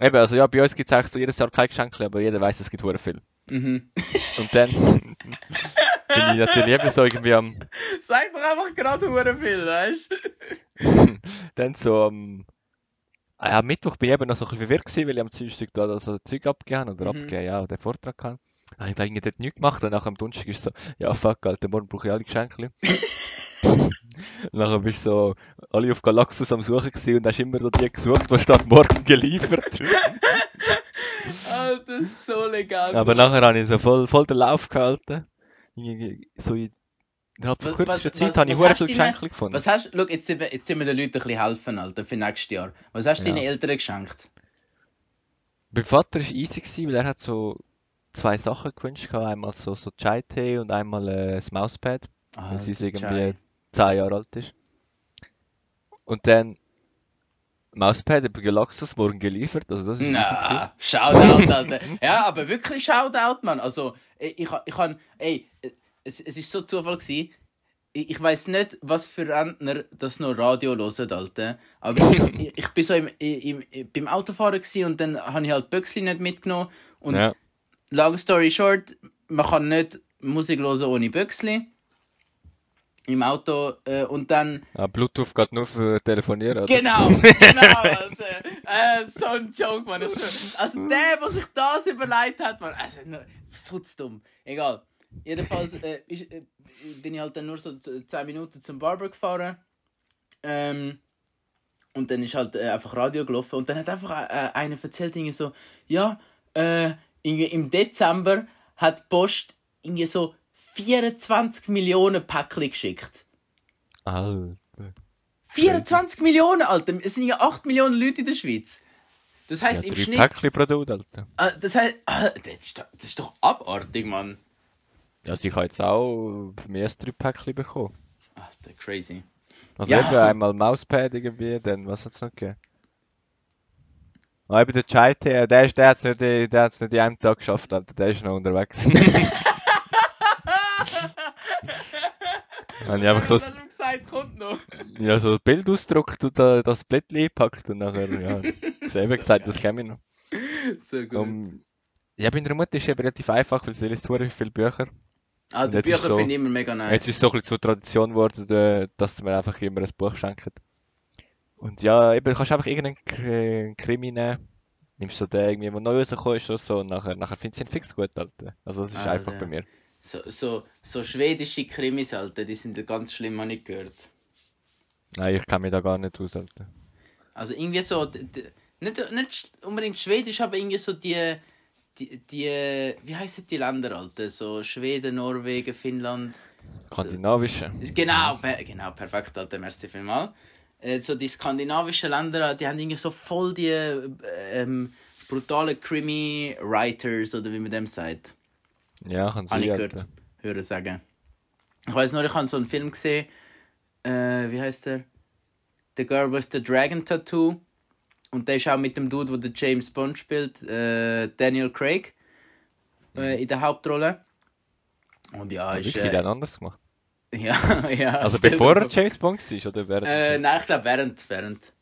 eben, also ja, bei uns gibt es eigentlich so jedes Jahr kein Geschenk, aber jeder weiß, es gibt hure viel. Mhm. Und dann bin ich natürlich eben so irgendwie am, Sag doch einfach gerade hure viel, weißt du? dann so am, ah ja, am Mittwoch bin ich eben noch so ein bisschen verwirrt gewesen, weil ich am Dienstag da also Zeug abgegeben oder Mhm. abgegeben, ja, den Vortrag gehabt. Habe ich da irgendwie dort nichts gemacht und nachher am Donnerstag ist so, ja fuck, Alter, morgen brauche ich alle Geschenke. und nachher bist du so alle auf Galaxus am Suchen gewesen und hast immer so die gesucht, was steht morgen geliefert. Alter, das ist so legal. Aber nachher habe ich so voll, voll den Lauf gehalten. So in, innerhalb von kürzester Zeit was- habe ich hast viele Geschenke gefunden. Was hast du, schau, jetzt sind, wir, jetzt sind wir den Leuten ein bisschen helfen, Alter, für nächstes Jahr. Was hast du Ja. deinen Eltern geschenkt? Mein Vater war easy, gewesen, weil er hat so zwei Sachen gewünscht. Einmal so, so Chai-Tee und einmal äh, das Mauspad, weil sie Alter, irgendwie Chai. 10 Jahre alt ist. Und dann Mauspad über Galaxus morgen geliefert, also das ist. Na, Shoutout, Alter. ja, aber wirklich Shoutout, Mann. Also, ich, ich, kann, ey, es, es ist so Zufall gewesen. Ich, ich weiß nicht, was für Rentner das noch Radio hören, Alter. Aber ich, ich, ich bin so im, im, im, beim Autofahren gewesen und dann habe ich halt Böxli nicht mitgenommen. Und Ja. long story short, man kann nicht Musik hören ohne Böxli. Im Auto. Äh, und dann Ah, Bluetooth geht nur für Telefonieren, oder? Genau, genau, Alter. Äh, so ein Joke, schwör. Also der, der sich das überlegt hat, Mann. Also, futzdumm. Egal. Jedenfalls äh, ist, äh, bin ich halt dann nur so z- 10 Minuten zum Barber gefahren. Ähm, und dann ist halt äh, einfach Radio gelaufen. Und dann hat einfach einer erzählt, irgendwie so, ja, irgendwie im Dezember hat die Post irgendwie so 24 Millionen Päckchen geschickt. Alter. 24 Millionen, Alter. Es sind ja 8 Millionen Leute in der Schweiz. Das Ja, heisst im drei Schnitt. Päckchen pro Dude, Alter. Ah, das heißt, ah, das, ist doch, das ist doch abartig, Mann. Ja, also ich habe jetzt auch mehr als drei Päckchen bekommen. Alter, crazy. Also Ja. eben einmal Mauspad irgendwie, dann was hat es noch gegeben? Ah, eben der Chai der, ist- der hat es nicht, in- der hat's nicht in einem Tag geschafft, Alter. Der ist noch unterwegs. Habe ich einfach so, du gesagt, kommt noch. ja, so ein Bild ausgedruckt und da, das Blättchen eingepackt und nachher, ja, selber gesagt, das käme noch. So gut. Um, ja, bei meiner Mutter ist es eben relativ einfach, weil sie liest viele Bücher. ah, die Bücher so- finde ich immer mega nice. Jetzt ist es so ein bisschen zur Tradition geworden, äh, dass mir einfach immer ein Buch schenken. Und ja, eben, du kannst einfach irgendeinen Krimi nehmen. Nimmst so den irgendwie, der neu rausgekommen ist oder so, und nachher, nachher findest du ihn fix gut, Alter. Also, das ist Ah, einfach bei mir. So, so, so schwedische Krimis, Alter, die sind ganz schlimm, habe ich gehört. Nein, ich kenne mich da gar nicht aus, Alter. Also irgendwie so, nicht, nicht unbedingt schwedisch, aber irgendwie so die, die, die wie heißen die Länder, Alter? So Schweden, Norwegen, Finnland. Skandinavische. Ist Genau, per, genau, perfekt, Alter, merci vielmals. Äh, so die skandinavischen Länder, die haben irgendwie so voll die äh, ähm, brutale Krimi-Writers, oder wie man dem sagt. Ja, kann Habe sein, ich gehört, Alter. hören sagen. Ich weiß nur, ich habe so einen Film gesehen, äh, wie heißt der? The Girl with the Dragon Tattoo. Und der ist auch mit dem Dude, der den James Bond spielt, äh, Daniel Craig, äh, in der Hauptrolle. Und ja, ist. Wirklich, der Äh, hat anders gemacht. ja, ja. Also, bevor er. James Bond war, oder während Äh, nein, ich glaube während, während.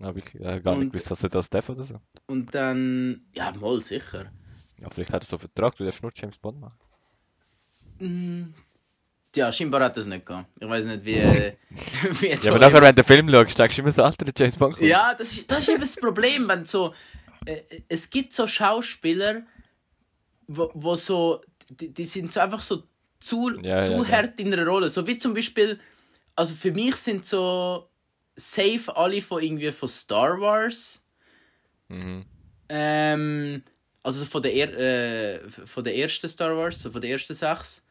Ah, wirklich, ja, gar nicht und- gewusst, dass er das darf oder so. Und dann, ja, mal sicher. Ja, vielleicht hat er so einen Vertrag, du darfst nur James Bond machen. Ja, scheinbar hat das nicht gehabt. Ich weiß nicht, wie. äh, wie jetzt Ja, aber nachher, wenn du den Film schaust, denkst du immer so, Alter, James Bond kommt. Ja, das ist, das ist eben das Problem, wenn so. Äh, es gibt so Schauspieler, wo, wo so. Die, die sind so einfach so zu, Ja, zu ja, ja. hart in einer Rolle. So wie zum Beispiel. Also für mich sind so. Safe alle von irgendwie von Star Wars. Mhm. Ähm, also von der, er äh, von der ersten Star Wars, so von der ersten sechs.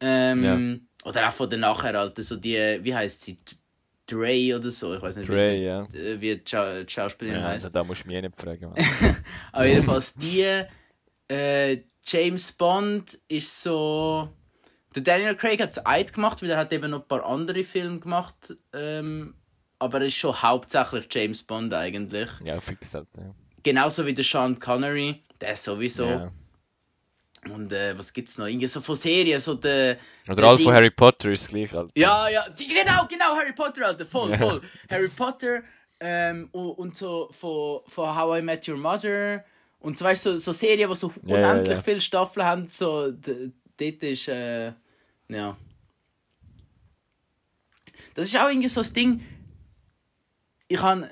Ähm, Oder auch von der nachher, Alter, so die, wie heißt sie? Dre oder so, ich weiß nicht, Dre, wie, ja. äh, wie die, Schau die Schauspielerin Ja, heißt. da musst du mich eh nicht fragen. Aber jedenfalls die äh, James Bond ist so. Der Daniel Craig hat es Eid gemacht, weil er hat eben noch ein paar andere Filme gemacht. Ähm, aber er ist schon hauptsächlich James Bond eigentlich. ja, fix halt. Ja. Genauso wie der Sean Connery, der sowieso. Ja. Und äh, was gibt's noch? Irgendwie so von Serien, so der. Oder der all von Harry Potter ist gleich halt. Ja, ja, die, genau, genau, Harry Potter, Alter, voll, Ja. voll. Harry Potter ähm, und, und so von, von How I Met Your Mother und so, weißt so, so Serien, die so ja, unendlich ja. viele Staffeln haben, so, dort ist, äh, ja. Das ist auch irgendwie so das Ding, ich han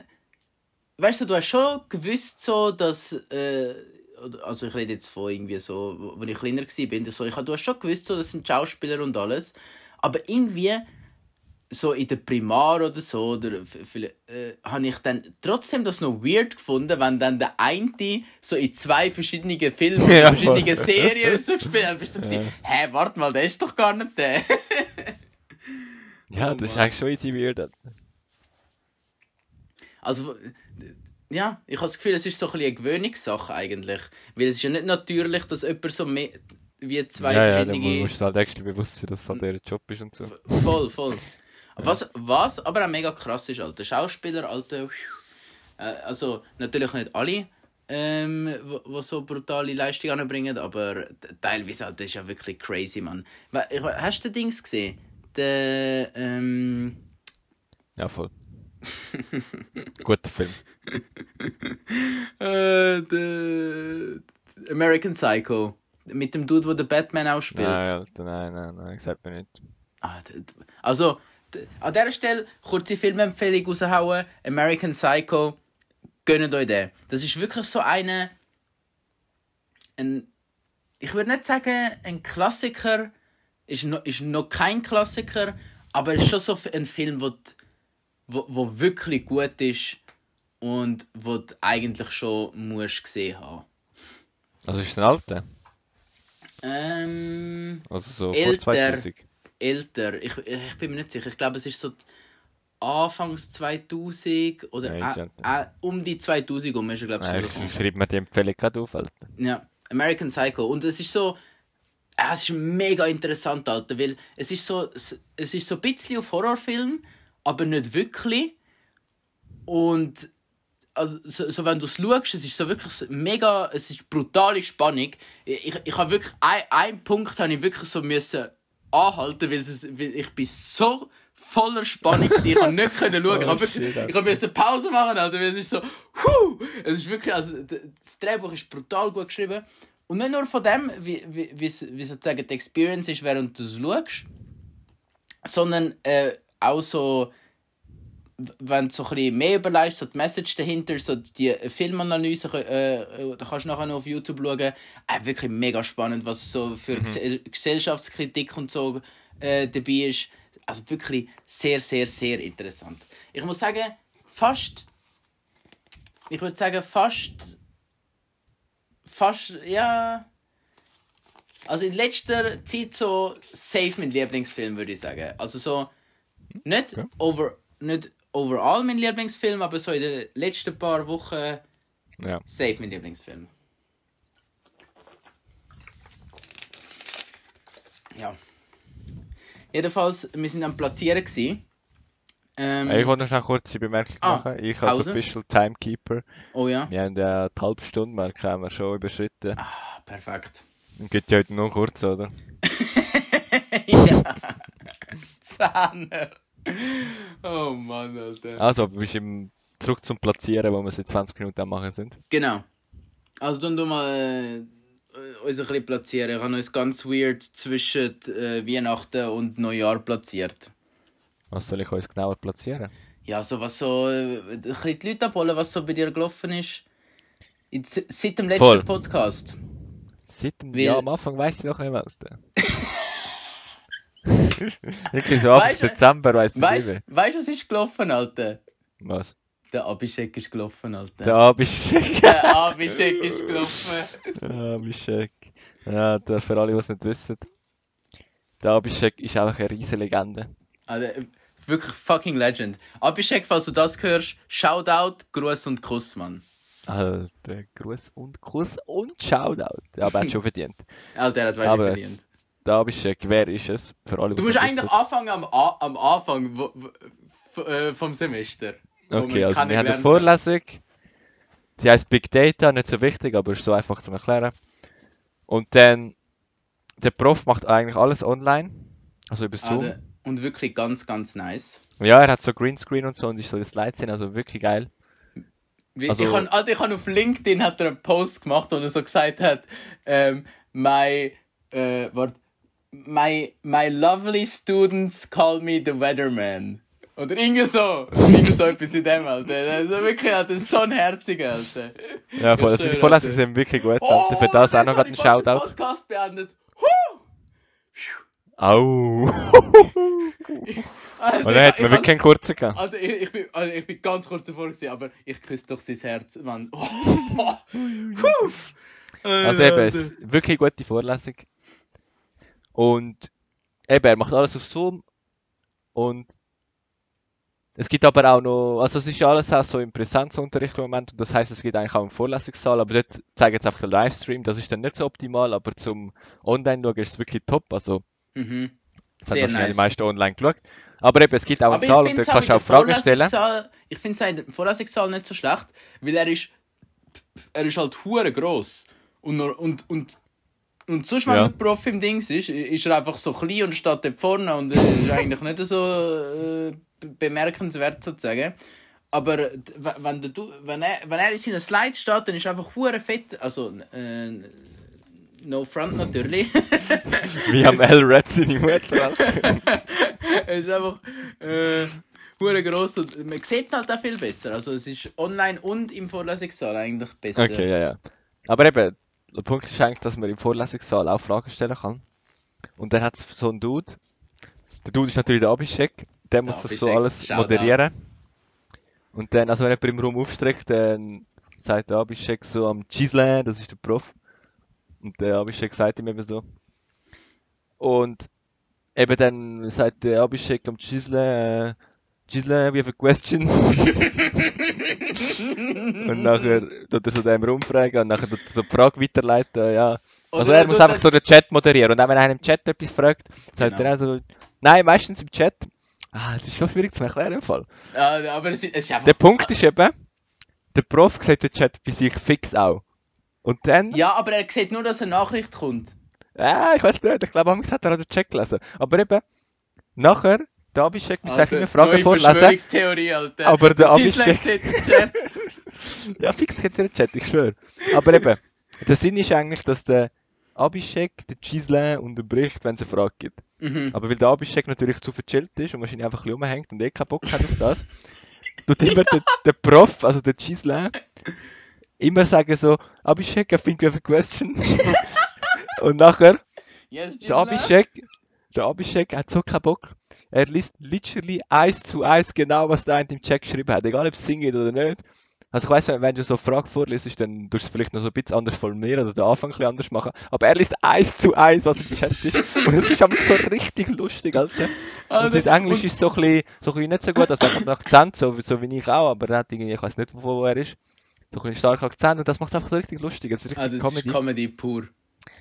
weißt du, du hast schon gewusst, so, dass, äh, also ich rede jetzt von irgendwie so, wo wo ich kleiner war, bin, so, ich, du hast schon gewusst, so, das sind Schauspieler und alles, aber irgendwie, so in der Primar oder so, oder vielleicht, äh, habe ich dann trotzdem das noch weird gefunden, wenn dann der eine so in zwei verschiedenen Filmen, Ja, verschiedenen. Serien so gespielt hat, bist du so, gewesen, hä, warte mal, der ist doch gar nicht der. Ja, Oh das ist eigentlich schon easy weird. Also, ja, ich habe das Gefühl, es ist so ein bisschen eine Gewöhnungssache eigentlich. Weil es ist ja nicht natürlich, dass jemand so mehr wie zwei ja, ja, verschiedene... musst du halt extra bewusst sein, dass es halt ihr Job ist und so. voll, voll. Was, was aber auch mega krass ist, Alter. Schauspieler, Alter... Äh, also, natürlich nicht alle, ähm, wo, wo so brutale Leistungen anbringen, aber teilweise, Alter, ist ja wirklich crazy, Mann. Hast du den Dings gesehen? Der, ähm... Ja, voll. Guter Film. Äh, der American Psycho. Mit dem Dude, der den Batman auch spielt. Nein, Alter, nein, nein, nein, sagt mir nicht. Ah, also, an dieser Stelle kurze Filmempfehlung raushauen. American Psycho. Gönnt euch den. Das ist wirklich so eine. Ein, ich würde nicht sagen, ein Klassiker. Ist noch, ist noch kein Klassiker. Aber es ist schon so ein Film, wo, d- wo, wo wirklich gut ist. Und wo du eigentlich schon musst gesehen haben. Also ist es ein alter? Ähm. Also so Älter. vor 2000? älter. Ich, ich bin mir nicht sicher. Ich glaube, es ist so Anfangs 2000 oder Nein, äh, äh, um die 2000 um ist er, glaube ich, Nein, so ich, schreibe mir die Empfehlung gerade auf, Alter. Ja, American Psycho. Und es ist so. äh, Es ist mega interessant, Alter, weil es ist so, es es ist so ein bisschen auf Horrorfilm, aber nicht wirklich. Und also, so, so wenn du es schaust, es ist so wirklich mega, es ist brutale Spannung. Ich, ich, ich habe wirklich, ein, einen Punkt habe ich wirklich so müssen anhalten, weil, es, weil ich bin so voller Spannung gewesen. Ich konnte nicht können schauen. ich Oh, habe wirklich, shit, ich habe müssen Pause machen, Alter, weil es ist so, huh! Es ist wirklich, also, das Drehbuch ist brutal gut geschrieben. Und nicht nur von dem, wie, wie, wie, wie sozusagen die Experience ist, während du es schaust, sondern äh, auch so, wenn du so ein bisschen mehr überlegst, so die Message dahinter, so die Filmanalyse, äh, äh, da kannst du nachher noch auf YouTube schauen, äh, wirklich mega spannend, was so für Gese Gesellschaftskritik und so äh, dabei ist. Also wirklich sehr, sehr, sehr interessant. Ich muss sagen, fast, ich würde sagen, fast, fast, ja, also in letzter Zeit so safe mein Lieblingsfilm, würde ich sagen. Also so, nicht, Okay. over, nicht overall mein Lieblingsfilm, aber so in den letzten paar Wochen Ja. safe mein Lieblingsfilm. Ja. Jedenfalls, wir sind am Platzieren gewesen. Ähm, Ich wollte noch eine kurze Bemerkung Ah, machen. Ich als Pause. Official Timekeeper, oh ja. wir haben ja die halbe Stunde Marke haben wir schon überschritten. Ah, perfekt. Und geht ja heute noch kurz, oder? ja. Zahner. Oh Mann, Alter. Also, bist im, zurück zum Platzieren, wo wir seit 20 Minuten am machen sind. Genau. Also dann du mal äh, uns ein bisschen platzieren. Ich habe uns ganz weird zwischen äh, Weihnachten und Neujahr platziert. Was soll ich uns genauer platzieren? Ja, so was so, äh, ein bisschen die Leute abholen, was so bei dir gelaufen ist. In, seit dem letzten Voll. Podcast. Seit dem Weil- ja, am Anfang weiss ich noch nicht, Alter. Wirklich, so ab Weißt du- Dezember weiss ich nicht Weißt du, weißt, was ist gelaufen, Alter? Was? Der Abhishek ist gelaufen, Alter. Der Abhishek. Der Abhishek ist gelaufen. Abhishek. Ja, der, für alle, die es nicht wissen. Der Abhishek ist einfach eine riesige Legende. Also, wirklich fucking Legend. Abhishek, falls du das hörst, Shoutout, Gruß und Kuss, Mann. Alter, Gruß und Kuss und Shoutout. Ja, aber er hat schon verdient. Alter, das weißt du Aber verdient. Jetzt, der Abhishek, wer ist es? Für alle, Du musst eigentlich wissen. anfangen am, A am Anfang wo, wo, f- äh, vom Semester. Okay, also wir haben eine Vorlesung. Die heißt Big Data, nicht so wichtig, aber ist so einfach zu erklären. Und dann, der Prof macht eigentlich alles online. Also über Ah, Zoom. der- Und wirklich ganz, ganz nice. Ja, er hat so Greenscreen und so und ist so das Slides sind, also wirklich geil. Also- ich habe ich hab auf LinkedIn hat er einen Post gemacht, wo er so gesagt hat, ähm, my, äh, wart, my, my lovely students call me the weatherman. Oder irgendwie so. irgendwie so etwas in dem, Alter. Also wirklich, Alter, so ein herziger, Alter. Ja, voll, also schön, die Vorlesungen Alter. sind wirklich gut. Alter. Für das auch noch einen ich fast den Shoutout. Podcast beendet. Huh! Au! Alter, Und dann man ich wirklich einen kurzen gehabt. Alter, ich, ich, bin, also ich bin ganz kurz davor gewesen, aber ich küsse doch sein Herz, Mann. Also eben, es ist wirklich gute Vorlesung. Und eben, er macht alles auf Zoom. Und es gibt aber auch noch, also es ist ja alles auch so im Präsenzunterricht im Moment. Und das heißt, es gibt eigentlich auch einen Vorlesungssaal. Aber dort zeigen jetzt einfach den Livestream. Das ist dann nicht so optimal. Aber zum Online-Schauen ist es wirklich top. Also, Mhm. das haben Sehr wahrscheinlich nice. die meisten online geschaut. Aber eben, es gibt auch einen Aber Saal und dort kannst du auch Fragen stellen. Ich finde es der Vorlesungssaal nicht so schlecht, weil er ist, er ist halt hure gross. Und, und, und, und sonst, wenn Ja. der Prof im Dings ist, ist er einfach so klein und steht dort vorne und ist eigentlich nicht so äh, be- bemerkenswert sozusagen. Aber wenn, der, wenn, er, wenn er in seinen Slides steht, dann ist er einfach hure fett. Also, äh, no front natürlich. Wie am L Red seine Mutter. Es ist einfach äh, hure gross und man sieht halt auch viel besser. Also es ist online und im Vorlesungssaal eigentlich besser. Okay, ja, ja. Aber eben, der Punkt ist eigentlich, dass man im Vorlesungssaal auch Fragen stellen kann. Und dann hat es so einen Dude. Der Dude ist natürlich der Abhishek. Der muss das so alles Shoutout. moderieren. Und dann, also wenn jemand im Raum aufstreckt, dann sagt der Abhishek so am Chislan, das ist der Prof. Und der Abhishek sagt ihm eben so. Und eben dann sagt der Abhishek am Chislan, äh, Chislan, we have a question. Und nachher tut er so dem rumfragen und nachher tut er so die Frage weiterleiten, ja. Also Oder er er muss einfach so den Chat moderieren. Und auch wenn einer im Chat etwas fragt, sagt Genau. er auch so, nein, meistens im Chat. Ah, es ist schon schwierig zu erklären im Fall. Ja, aber es ist, es ist einfach... Der Punkt ist eben, der Prof sieht den Chat bei sich fix auch. Und dann, Ja, aber er sieht nur, dass eine Nachricht kommt. äh, ich weiß nicht, ich glaube, am hat er auch den Chat gelesen. Aber eben, nachher, der Abhishek müsste eigentlich immer Fragen vorlesen. Alter. Aber der Abhishek- Chat. Ja, fix ihr den Chat, ich schwöre. Aber eben, der Sinn ist eigentlich, dass der Abhishek den Gislain unterbricht, wenn es eine Frage gibt. Mhm. Aber weil der Abhishek natürlich zu verchillt ist und wahrscheinlich einfach ein bisschen rumhängt und eh keinen Bock hat auf das, tut immer der, der Prof, also der Gislain, immer sagen so, Abhishek, I think we have a question. und nachher, Yes, der? Abhishek, der Abhishek hat so keinen Bock. Er liest literally eins zu eins genau, was der eine im Chat geschrieben hat, egal ob es singt oder nicht. Also ich weiss, wenn, wenn du so eine Frage vorliest, dann tust du es vielleicht noch so ein bisschen anders formulieren oder den Anfang ein bisschen anders machen. Aber er liest eins zu eins, was Chat ist. Und es ist einfach so richtig lustig, Alter. Und Alter, sein Englisch und- ist so ein bisschen, so ein bisschen nicht so gut, also er hat einen Akzent, so, so wie ich auch, aber er hat irgendwie, ich weiß nicht, wo, wo er ist. So ein starker Akzent und das macht es einfach so richtig lustig. Es ist Ah, richtig das Comedy. ist Comedy pur.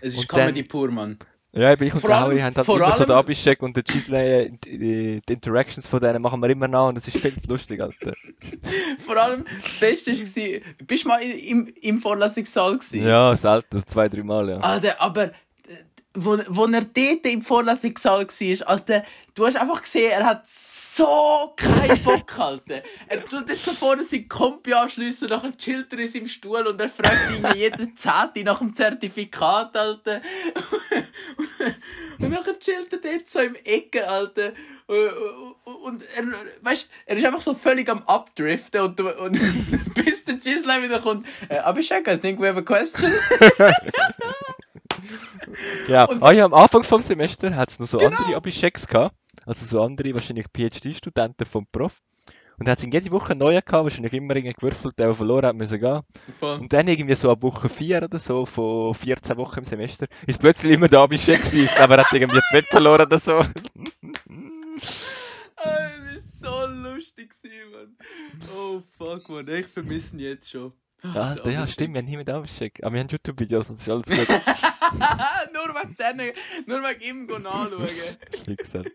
Es ist Und dann- Comedy pur, Mann. Ja, eben ich und Vor allem- Harry haben halt immer so den allem- Abhishek und den Gisley, die, die Interactions von denen machen wir immer nach und das ist viel zu lustig, Alter. Vor allem, das Beste war, bist du mal im, im Vorlesungssaal gewesen? Ja, selten, zwei, drei Mal, ja. Alter, aber äh, wo, wo er dort im Vorlesungssaal war, Alter, du hast einfach gesehen, er hat so keinen Bock, Alter. Er tut jetzt so vorne seinen Kompi anschliessen, nachher chillt er in seinem Stuhl und er fragt irgendwie jeden Zehnte nach dem Zertifikat, Alter. Und nachher chillt er dort so im Ecke, Alter. Und- er, weißt, er ist einfach so völlig am Abdriften und, du- und bis der Gisela wieder kommt, äh, Abhishek, I think we have a question. Ja, und- ah ja, am Anfang vom Semester hat es noch so Genau. andere Abhisheks gehabt, also so andere, wahrscheinlich PhD-Studenten vom Prof. Und hat ihn jede Woche einen neuen gehabt, wahrscheinlich immer irgendwie gewürfelt, der, verloren hat, müssen gehen. Voll. Und dann irgendwie so ab Woche 4 oder so, von 14 Wochen im Semester, ist plötzlich immer der Abhishek gewesen, aber er hat irgendwie die Wett verloren oder so. Ah, das war so lustig, Mann. Oh fuck, Mann, ich vermisse ihn jetzt schon. Ah, Der ja, stimmt, wir haben nie mit Abhishek. Aber wir haben YouTube-Videos, das ist alles gut. nur wegen denen, nur wegen ihm. Wie gesagt.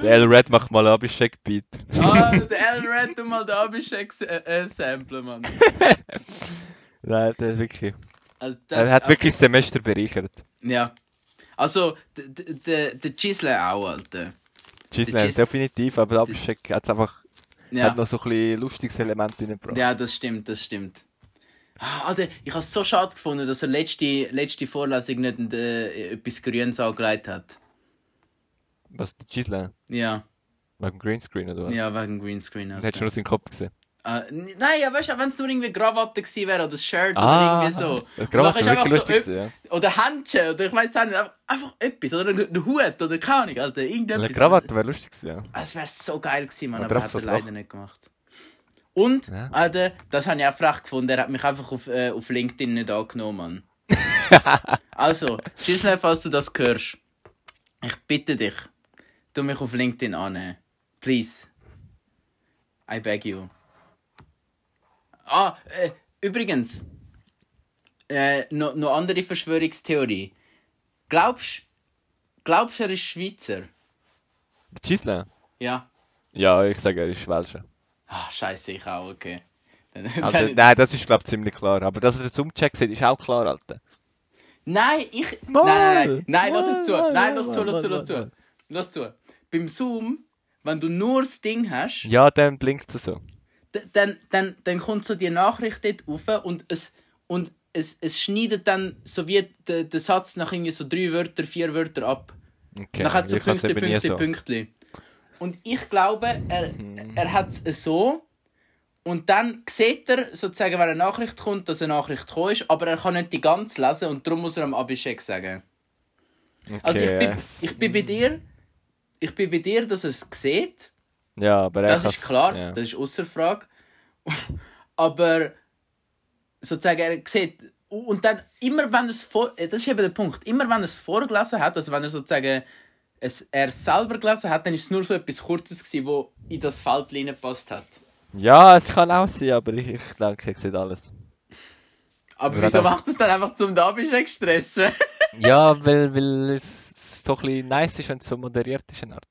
Der L Red macht mal Abhishek-Beat. Ah, der El Red und mal den Abhishek samplen, Mann. Nein, der ist wirklich. Also, das Er hat wirklich das Semester bereichert. Ja. Also, der Gisle auch, Alter. Gisela Gis- definitiv, aber Abhishek hat es einfach Ja. hat noch so ein bisschen lustiges Element reingebracht. Ja, das stimmt, das stimmt. Ah, Alter, ich habe es so schade gefunden, dass er letzte, letzte Vorlesung nicht äh, etwas Grünes angelegt hat. Was, der Gisela? Ja, Wegen Greenscreen oder was? ja, wegen Greenscreen. Hättest du nur seinen Kopf gesehen. N- nein, ja, weißt du, wenn es nur irgendwie Krawatte gewesen wäre oder ein Shirt Ah, oder irgendwie so. das Krawatte nachher ist einfach so gewesen, Oder Händchen oder ich weiß nicht, einfach, einfach etwas. Oder ein, Hut oder keine Ahnung, Alter, ja. irgendetwas. Eine Krawatte wäre lustig gewesen, ja. Ah, Es wäre so geil gewesen, Oder aber hat so er das leider nicht gemacht. Und, Ja. Alter, das habe ich auch frech gefunden, er hat mich einfach auf, äh, auf LinkedIn nicht angenommen, Mann. also, Gisle, falls du das hörst, ich bitte dich, du mich auf LinkedIn annehmen. Please. I beg you. Ah, äh, übrigens, äh, noch, noch andere Verschwörungstheorie. Glaubst glaubst er ist Schweizer? Gisela? Ja. Ja, ich sage, er ist Welscher. Ah, scheiße, ich auch, okay. Dann, Also, dann, nein, das ist, glaube ich, ziemlich klar. Aber dass er den Zoom-Check sieht, ist auch klar, Alter. nein, ich. Mal, nein, nein, nein, nein, lass es zu. mal, Nein, lass zu, lass zu, lass zu. Lass zu. Beim Zoom, wenn du nur das Ding hast, Ja, dann blinkt er so. dann, dann, dann kommt so die Nachricht dort rauf und es, und es, es schneidet dann so wie der, der Satz nach irgendwie so drei Wörter, vier Wörter ab. Okay, Dann hat so ich hab's Pünktli, Pünktli, so. Pünktli. Und ich glaube, er, er hat es so. Und dann sieht er sozusagen, wenn eine Nachricht kommt, dass eine Nachricht gekommen ist, aber er kann nicht die ganze lesen und darum muss er am Abhishek sagen. Also ich Okay, bin, ich bin bei dir, ich bin bei dir, dass er es sieht. Ja, aber er Das ist klar, Ja. das ist außer Frage. aber sozusagen, er sieht, und dann immer wenn er es vor, das ist eben der Punkt, immer wenn er es vorgelesen hat, also wenn er sozusagen es, er selber gelesen hat, dann ist es nur so etwas Kurzes gewesen, wo in das Feld reingepasst hat. ja, es kann auch sein, aber ich, ich denke, ich sehe alles. Aber wieso dann- macht das dann einfach zum Abhishek stressen? Ja, weil, weil es so ein bisschen nice ist, wenn es so moderiert ist, in Art.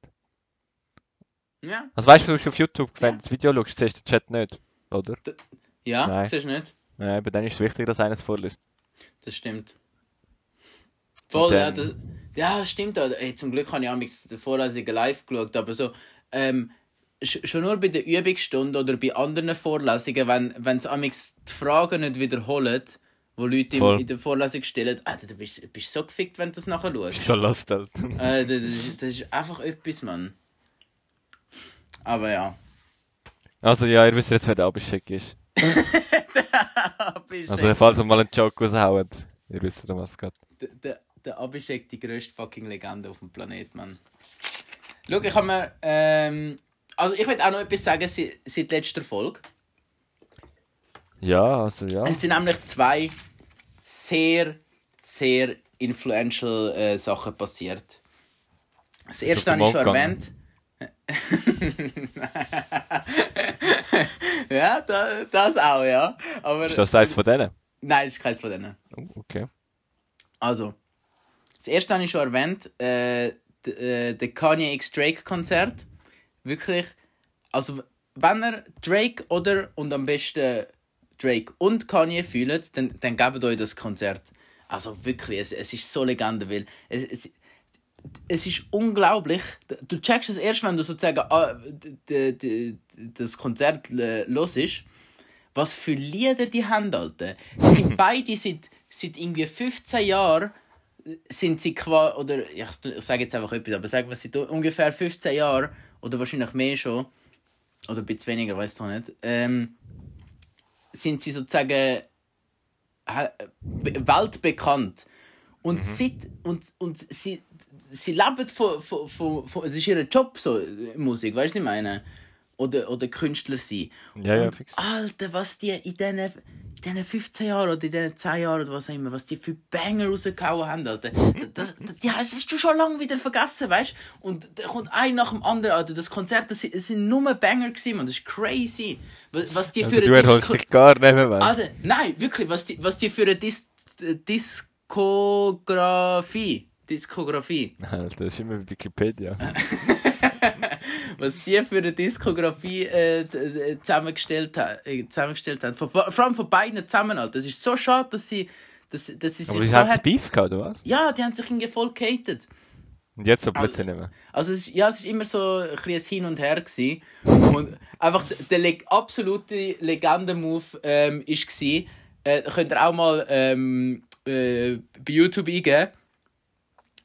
ja. Also weißt du, du auf YouTube, wenn du das Video schaust, siehst du den Chat nicht, oder? Ja, Nein. siehst du nicht? Ja, aber dann ist es wichtig, dass einer es vorliest. Das stimmt. Voll, Und ja, dann- das, ja, stimmt. Ey, zum Glück habe ich amigs die Vorlesungen live geschaut, aber so, ähm, sch- schon nur bei der Übungsstunde oder bei anderen Vorlesungen, wenn, wenn sie amigs die Fragen nicht wiederholen, wo Leute in, Voll. in der Vorlesung stellen, Alter, du bist, du bist so gefickt, wenn du das nachher Ist schaust. so lost halt. äh, das, ist, das ist einfach etwas, Mann. Aber ja. Also ja, ihr wisst jetzt, wer der Abhishek ist. Abhishek. Also falls ihr mal einen Joke raushaut, ihr wisst, um was es geht. der, der, der Abhishek die grösste fucking Legende auf dem Planet, Mann. Schau, ich habe mir. Ähm, also, ich will auch noch etwas sagen seit, seit letzter Folge. Ja, also ja. Es sind nämlich zwei sehr, sehr influential äh, Sachen passiert. Das erste habe ich schon erwähnt. ja, da, das auch, ja. Aber, Ist das eins von denen? Nein, das ist keins von denen. Oh, okay. Also, das erste habe ich schon erwähnt, äh, äh, der Kanye X Drake Konzert. Wirklich, also wenn ihr Drake oder und am besten Drake und Kanye fühlt, dann, dann gebt euch das Konzert. Also wirklich, es, es ist so Legende, weil es, es, es ist unglaublich. Du checkst es erst, wenn du sozusagen ah, das Konzert äh, los ist, was für Lieder die haben, Alter. Die sind beide seit, seit irgendwie 15 Jahren sind sie quasi, oder ich, ich sage jetzt einfach etwas, aber sagen wir seit ungefähr 15 Jahren, oder wahrscheinlich mehr schon, oder ein bisschen weniger, weiß ich nicht, ähm, sind sie sozusagen weltbekannt. Und, seit, und, und sie, sie leben von, von, von, von, es ist ihr Job, so Musik, weißt du, was ich meine? Oder, oder Künstler sein. Ja, ja, und, fix. Alter, was die in diesen, in diesen 15 Jahren oder in diesen 10 Jahren oder was auch immer, was die für Banger rausgehauen haben, Alter. Das, das, die hast du schon lange wieder vergessen, weißt du? Und da kommt ein nach dem anderen, Alter. Das Konzert, das, sind- das sind nur Banger gewesen, man. Das ist crazy. Was die für Also, du eine erholst dich gar nicht mehr, Mann. Alter, nein, wirklich, was die, was die für eine Dis Diskografie, Diskografie, Alter, das ist immer Wikipedia. was die für eine Diskografie äh, zusammengestellt, ha- äh, zusammengestellt haben. Vor, vor allem von beiden zusammen, Alter. Das ist so schade, dass sie, dass, dass sie Aber sich die so haben hat... Beef gehabt, oder was? Ja, die haben sich irgendwie voll gehatet. Und jetzt so plötzlich nicht mehr. Also es ist, ja, es ist immer so ein bisschen ein Hin und Her gewesen. Und einfach der, leg absolute Legenden-Move ähm, ist gewesen, äh, könnt ihr auch mal ähm, äh, bei YouTube eingeben.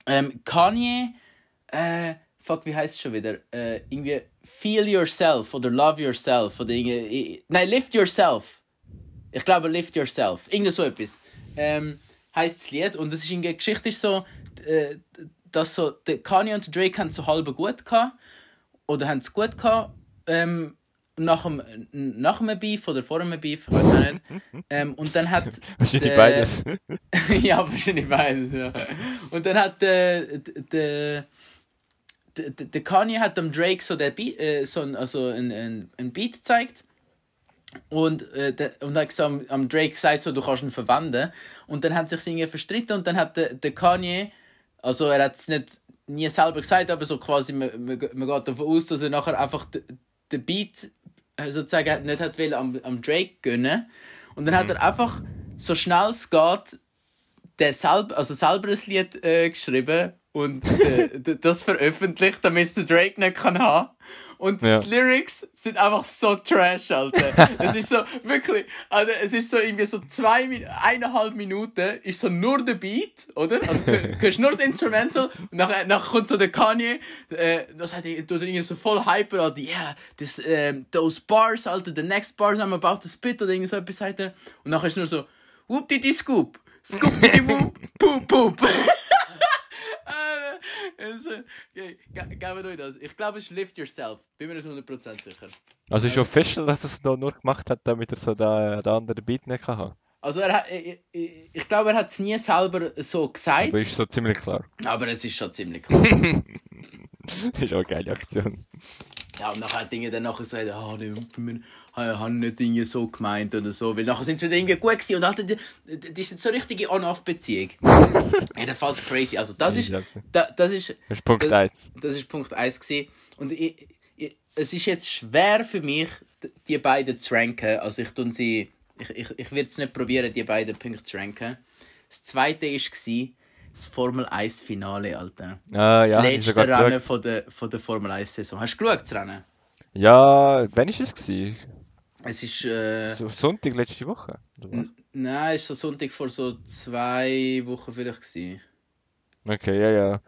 Ähm, Kanye, äh, fuck, wie heißt es schon wieder? Äh, irgendwie Feel Yourself oder Love Yourself oder irgendwie, nein, Lift Yourself. Ich glaube, Lift Yourself. Irgend so etwas. Ähm, heißt das Lied. Und das ist in der Geschichte ist so, äh, dass so, der Kanye und der Drake haben es so halb gut gehabt. Oder haben es gut gehabt. Ähm, nach dem, nach dem Beef oder vor dem Beef, ich weiß auch nicht. Ähm, und dann hat. Wahrscheinlich der- beides. ja, wahrscheinlich beides, ja. Und dann hat der. der der, Kanye hat dem Drake so, der Beat, äh, so ein, also ein, ein, ein Beat gezeigt. Und, äh, der, und hat so am, Drake gesagt, so, du kannst ihn verwenden. Und dann hat sich irgendwie verstritten und dann hat der, der Kanye, also er hat es nicht nie selber gesagt, aber so quasi, man, man, man geht davon aus, dass er nachher einfach den Beat äh, sozusagen nicht hat wollen am, am Drake gönnen. Und dann hat er einfach so schnell es geht der selber, also selber ein Lied äh, geschrieben und äh, das veröffentlicht, damit es der Drake nicht kann haben. Und Ja. die Lyrics sind einfach so trash, Alter. es ist so, wirklich, Alter, es ist so irgendwie so zwei, eineinhalb Minuten ist so nur der Beat, oder? Also, du hörst nur das Instrumental und nachher, nachher kommt so der Kanye, äh, das hat tut er irgendwie so voll hyper, Alter, yeah, this, ähm, those bars, Alter, the next bars I'm about to spit, oder irgendwie so etwas sagt er. Und nachher ist nur so, whoop didi scoop, okay, ge- Gebt euch das. Ich glaube, es ist Lift Yourself. Bin mir nicht 100% sicher. Also ist official, dass er es da nur gemacht hat, damit er so den, den anderen Beat nicht kann haben. Also, er hat, ich, ich, ich glaube, er hat es nie selber so gesagt, Aber ist so ziemlich klar. aber es ist schon ziemlich klar. ist auch eine geile Aktion. ja, und nachher hat Dinge dann nachher gesagt, ah, ne, wir haben nicht Dinge so gemeint oder so, weil nachher sind sie Dinge gut gewesen und Alter, die, die sind so richtige On-Off-Beziehung. Jedenfalls crazy. Also, das ist, Ja, da, das ist, Das ist Punkt Das- 1. das ist Punkt 1 gewesen. Und ich, ich ich, es ist jetzt schwer für mich, die beiden zu ranken. Also ich tun sie, ich, ich, ich werde es nicht probieren, die beiden Punkte zu ranken. Das zweite war das Formel 1 Finale, Alter. Ah, ja, das ich letzte Rennen von der, von der Formel 1 Saison. Hast du geschaut, das Rennen? Ja, wann war es? Gewesen? Es ist, äh, So, Sonntag letzte Woche? nein, es war so Sonntag vor so zwei Wochen vielleicht gewesen. Okay, ja, ja.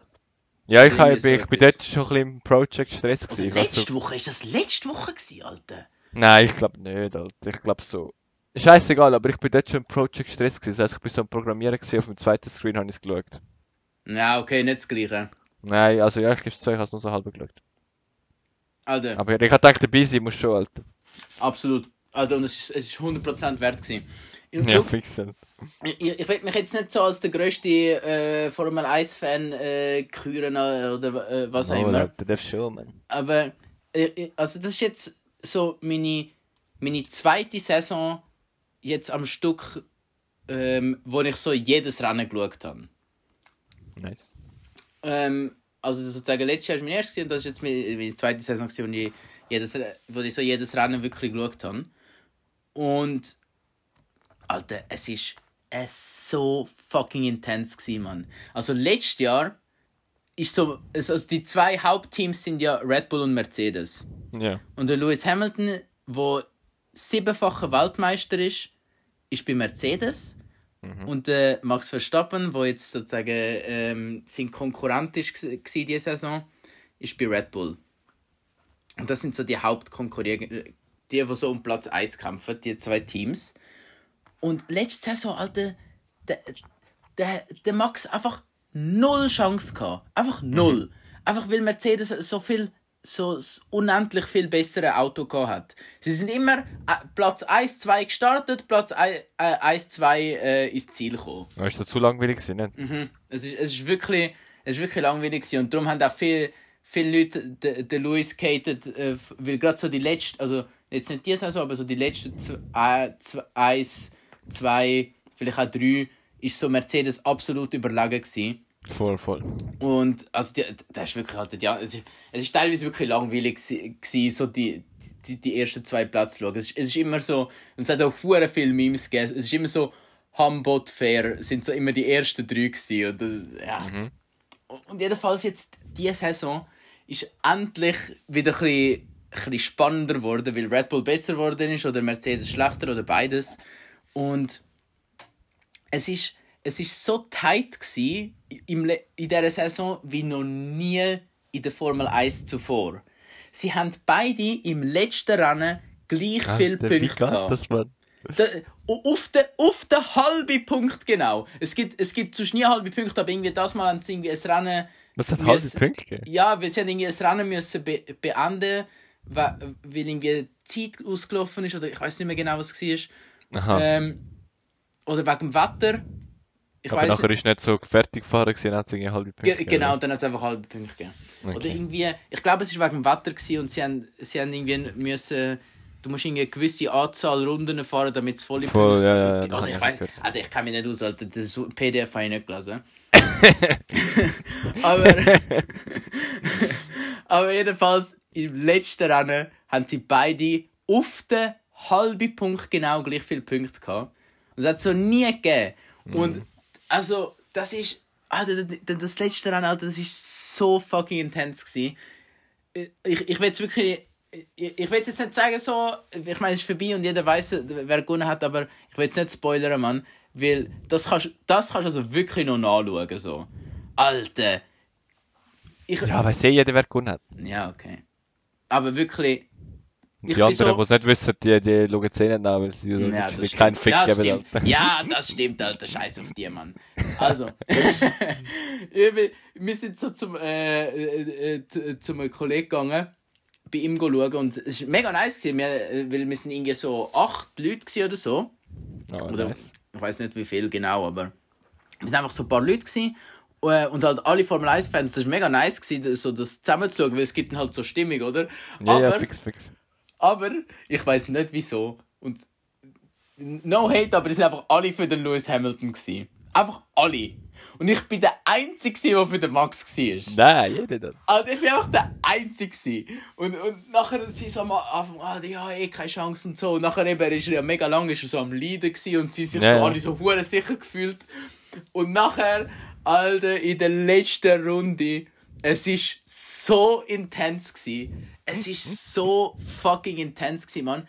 Ja, ich, hab, so ich bin dort schon ein bisschen im Project Stress gewesen. Ich hab letzte so, Woche, ist das letzte Woche gewesen, Alter? nein, ich glaube nicht, Alter. Ich glaube so. Scheißegal, aber ich bin dort schon im Project Stress gewesen. Das heisst, ich bin so am Programmieren gewesen, auf dem zweiten Screen habe ich es geschaut. Ja, okay, nicht das Gleiche. Nein, also ja, ich gebe es zu, ich habe es nur so halb geschaut. Alter, Aber ich hab gedacht, dabei sein muss schon, Alter. Absolut. Alter, und es ist, es ist 100% wert gewesen. Ich, Ja, fix. ich, ich, will mich jetzt nicht so als der grösste äh, Formel 1-Fan äh, küren äh, oder äh, was auch immer. Alter, darfst schon, man. Aber äh, äh, also das ist jetzt so meine, meine zweite Saison jetzt am Stück, ähm, wo ich so jedes Rennen geschaut habe. Nice. Ähm, also sozusagen letztes Jahr war mein erstes und das ist jetzt meine, meine zweite Saison, wo ich, jedes, wo ich so jedes Rennen wirklich geschaut habe. Und Alter, es ist es so fucking intens gewesen, Mann. Also letztes Jahr ist so, also die zwei Hauptteams sind ja Red Bull und Mercedes. Ja. Und der Lewis Hamilton, wo siebenfacher Weltmeister ist, ist bei Mercedes. Und der Max Verstappen, wo jetzt sozusagen ähm, sein Konkurrent ist gsi diese Saison, ist bei Red Bull. Und das sind so die Hauptkonkurrenten, die, die so um Platz 1 kämpfen, die zwei Teams. Und letzte Saison, Alter, der, der, der Max einfach null Chance gehabt. Einfach null. Einfach weil Mercedes so viel, so unendlich viel bessere Auto gehabt hat. Sie sind immer äh, Platz 1, 2 gestartet, Platz 1, äh, 1 2 äh, ins Ziel gekommen. Das ist so zu langweilig gewesen, nicht? Mhm. Es ist, es ist wirklich, es ist wirklich langweilig gewesen. und darum haben auch viele, viele Leute den, den Lewis gehatet, äh, weil gerade so die letzten, also jetzt nicht diese Saison, aber so die letzten zwei, äh, zwei, eins, zwei, vielleicht auch drei, ist so Mercedes absolut überlegen gewesen. Voll, voll. Und also die, das ist wirklich halt, ja, es ist, es ist teilweise wirklich langweilig gsi, so die, die, die ersten zwei Plätze zu schauen. Es ist, es ist immer so, und es hat auch hure viele Memes gegeben, es ist immer so, Humbot Fair sind so immer die ersten drei gewesen. Und, das- ja. und jedenfalls jetzt, diese Saison ist endlich wieder ein bisschen, ein bisschen spannender geworden, weil Red Bull besser geworden ist oder Mercedes schlechter oder beides. Und es ist, es ist so tight gsi im Le- in dieser Saison wie noch nie in der Formel 1 zuvor. Sie haben beide im letzten Rennen gleich viel Alter, wie Punkte gehabt. das? Da, auf den, auf den halben Punkt genau. Es gibt, es gibt sonst nie halbe Punkte, aber irgendwie das Mal haben sie irgendwie ein Rennen. Das hat Wir s- Punkte gegeben. Ja, weil sie haben irgendwie ein Rennen müssen be beenden, weil, weil irgendwie die Zeit ausgelaufen ist oder ich weiß nicht mehr genau was es war. Aha. Ähm, oder wegen dem Wetter. Ich aber weiss nachher ist nicht so fertig gefahren gewesen, hat es irgendwie halbe Punkte Ge gegeben, genau, oder? dann hat es einfach halbe Punkte gegeben. Oder Okay. irgendwie, ich glaube, es war wegen dem Wetter gewesen und sie haben, sie haben irgendwie müssen, du musst irgendwie eine gewisse Anzahl Runden fahren, damit es volle Voll, Punkte ja, ja, gibt. Oder ich, ich weiß. Alter, ich kann mich nicht aus, Alter, das PDF habe ich nicht gelesen. aber, aber jedenfalls, im letzten Rennen haben sie beide auf den halben Punkt genau gleich viele Punkte gehabt. Und das hat es so nie gegeben. Und also, das ist. Alter, das- letzte Rennen, Alter, das ist so fucking intens gewesen. Ich, ich will jetzt wirklich. Ich, ich will jetzt nicht sagen, so. Ich meine, es ist vorbei und jeder weiß, wer gewonnen hat, aber ich will jetzt nicht spoilern, Mann. Weil das kannst das kannst du also wirklich noch nachschauen. So. Alter. Ich, Ja, weiß eh jeder, wer gewonnen hat. ja, okay. Aber wirklich. Die anderen, so- die es nicht wissen, die, die schauen es eh nicht an, weil sie so Ja, das keinen. Fick das geben. stimmt. Ja, das stimmt, Alter. Scheiß auf die, Mann. Also, wir sind so zum, äh, äh, äh, zu- zum Kollegen gegangen, bei ihm schauen und es war mega nice, gewesen, wir, äh, weil wir sind irgendwie so acht Leute oder so. Oh, Oder, nice. Ich weiß nicht wie viel genau, aber wir sind einfach so ein paar Leute gewesen, äh, und halt alle Formel 1 Fans, das war mega nice gewesen, so das zusammenzuschauen, weil es gibt dann halt so Stimmung, oder? Ja, aber, ja, fix, fix. aber ich weiß nicht wieso. Und no hate, aber es sind einfach alle für den Lewis Hamilton gewesen. Einfach alle. Und ich bin der Einzige, der für den Max war. Nein, jeder das. Also ich bin einfach der Einzige. Und, und nachher sie so am Anfang, ah, die haben eh keine Chance und so. Und nachher eben ist er ja mega lang ist er so am Leiden gewesen und sie sich Ja, so alle so hure sicher gefühlt. Und nachher, Alter, in der letzten Runde, es ist so intens gewesen. Es ist so fucking intens gewesen, Mann.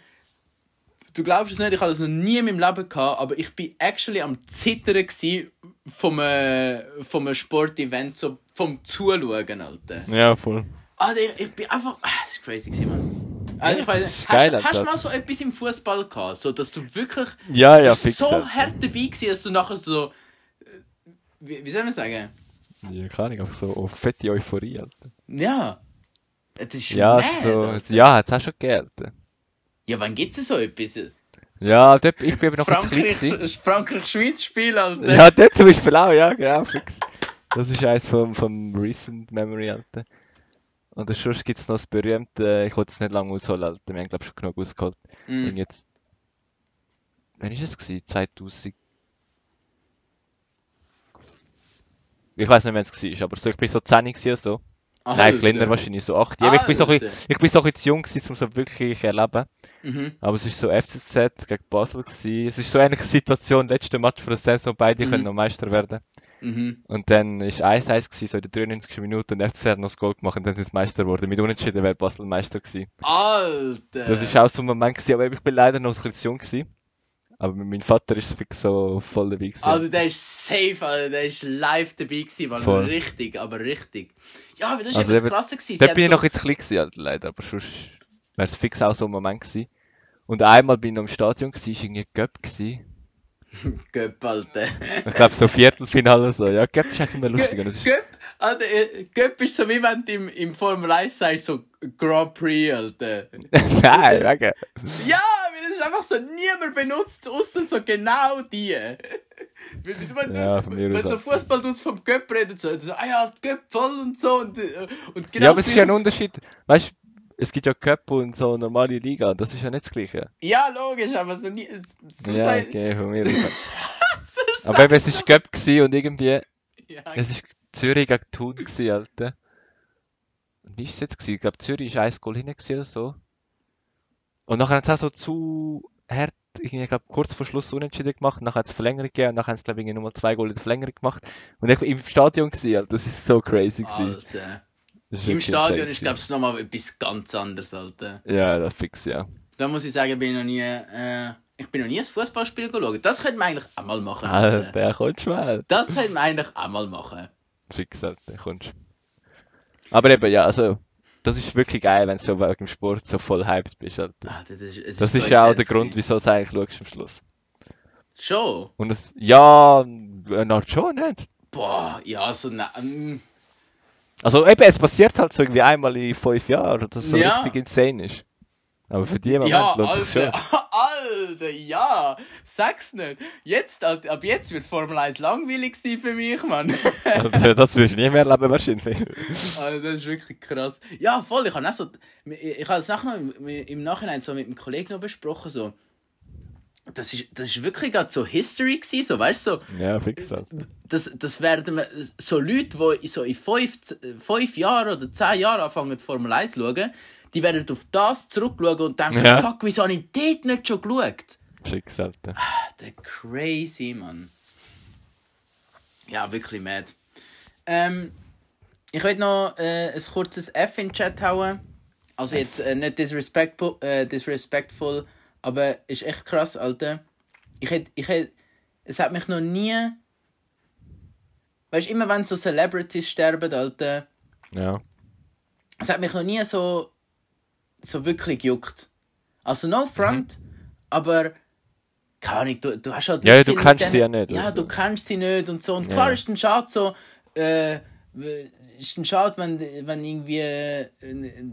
Du glaubst es nicht, ich habe das noch nie in meinem Leben gehabt, aber ich bin actually am Zittern gsi vom, äh, vom Sportevent, so vom Zuschauen, Alter. Ja, voll. Alter, ich, ich bin einfach. Ah, das ist crazy gewesen, Mann. Also, ich das weiss, ist geil, hast, hast du mal so etwas im Fußball gehabt, so dass du wirklich Ja, ja, fix. so Alter. hart dabei gewesen, dass du nachher so. äh, Wie, wie soll man sagen? Ja, keine Ahnung, einfach so auf fette Euphorie, Alter. Ja. Das ist Ja, mad, so, Alter. ja, hat's auch schon gegeben. Ja, wann gibt's denn so etwas? Ja, dort, ich bin noch ein bisschen Frankreich. Frankreich-Schweiz-Spiel, Alter. Ja, dort zum Beispiel auch, ja, genau, fix. Das ist eins vom, vom Recent Memory, Alter. Und sonst gibt's noch das berühmte, ich wollte es nicht lange ausholen, Alter. Wir haben, glaube ich, schon genug ausgeholt. Mhm. Und jetzt, wann ist es gewesen? 2000. Ich weiß nicht, wann es war, aber so, ich bin so 10 gewesen oder so. Nein, Alter. kleiner wahrscheinlich, so 8. Ja, aber ich bin so ein bisschen, Alter. ich bin so ein bisschen zu jung gewesen, um so wirklich erleben. Mhm. Aber es ist so FCZ gegen Basel gewesen. Es ist so eine ähnliche Situation, letzte Match für der Saison, beide Mhm. können noch Meister werden. Mhm. Und dann ist 1-1 gewesen, so in der 93. Minute und FCZ hat noch das Goal gemacht und dann sind sie Meister geworden. Mit Unentschieden wäre Basel Meister gewesen. Alter. Das ist auch so ein Moment gewesen, aber ich bin leider noch ein bisschen zu jung gewesen. Aber meinem Vater ist so voll dabei gewesen. Also der ist safe, Alter. Der ist live dabei gewesen, weil Voll. richtig, aber richtig. Ja, aber das ist Also etwas eben- krasser gewesen. Sie Dort hat bin ich so- noch jetzt klein gewesen, leider, aber sonst wäre es fix auch so ein Moment gewesen. Und einmal bin ich noch im Stadion gewesen, ist irgendwie Göpp gewesen. Göpp, Alter. Ich glaube so Viertelfinale so. Ja, Göpp ist eigentlich immer lustig. Und es ist, Göpp, Alter, äh, Göpp ist so wie wenn du im, im Formel 1 sagst, so Grand Prix, Alter. Nein, wegen. Ja, weil das ist einfach so, niemand benutzt, außer so genau die. Wenn, du- Ja, von mir wenn aus so. Fußball vom Göpp redet, so, so, ah ja, Göpp voll und so. Und, und genau Ja, aber es ist ja ein Unterschied. Weißt du, es gibt ja Cup und so normale Liga. Das ist ja nicht das Gleiche. Ja, logisch, aber so nie. So ja, okay, von mir so Aber eben, es Cup gewesen und irgendwie, Ja, es ist Zürich gegen Thun gewesen, Alter. Und wie ist es jetzt gewesen? Ich glaube, Zürich ist ein Goal hinten gewesen oder so. Und nachher haben sie auch so zu hart, ich glaube, kurz vor Schluss unentschieden gemacht. Nachher hat es Verlängerung gegeben und nachher haben sie, glaube ich, nochmal zwei Goal in der Verlängerung gemacht. Und ich bin im Stadion gewesen, Alter. Das ist so crazy gewesen. Alter. Im Stadion ist, glaube ich, nochmal etwas ganz anderes, Alter. Ja, das fix, ja. Da muss ich sagen, bin ich noch nie. Äh, ich bin noch nie ein Fußballspiel geschaut. Das könnte man eigentlich auch mal machen. Alter. Der kommt schnell. Das könnte man eigentlich auch mal machen. Fix, Alter, kommst. Aber eben, ja, also, das ist wirklich geil, wenn du so wegen Sport so voll hyped bist, Alter. Alter, das ist, Das so ist ja auch der Grund, wieso du es eigentlich schaust am Schluss. Schon? Und es, ja, äh, na schon nicht. Boah, ja, so. Na, ähm, Also eben, es passiert halt so irgendwie einmal in fünf Jahren, dass so Ja. richtig insane ist. Aber für die Moment ja, lohnt es Alter, schon. Alter, ja, sag's nicht. Jetzt, ab jetzt wird Formel 1 langweilig sein für mich, Mann. Also, das wirst du nie mehr erleben wahrscheinlich. Also, das ist wirklich krass. Ja, voll, ich habe so, ich, ich habe es nachher noch im, im Nachhinein so mit einem Kollegen noch besprochen, so, das ist, das ist wirklich gerade so History gewesen, so, weißt du, so, Ja, fix halt. das, das werden so Leute, die so in fünf, fünf Jahren oder zehn Jahren anfangen, Formel 1 zu schauen, die werden auf das zurückschauen und denken, Ja. fuck, wieso habe ich dort nicht schon geschaut? Fix, Alter. Der crazy, Mann. Ja, wirklich mad. Ähm, ich will noch äh, ein kurzes F in den Chat hauen. Also jetzt äh, nicht disrespectful, äh, disrespectful, aber ist echt krass, Alter. Ich hätte, ich hätte, es hat mich noch nie... Weißt du, immer wenn so Celebrities sterben, Alter, Ja. es hat mich noch nie so, so wirklich gejuckt. Also no front, aber keine Ahnung, du, du hast halt Mhm. Ja, du mit sie ja nicht, Ja, also. du kennst sie nicht und so. Und klar Ja. ist dann schade so, äh, ist dann schade, wenn, wenn irgendwie äh,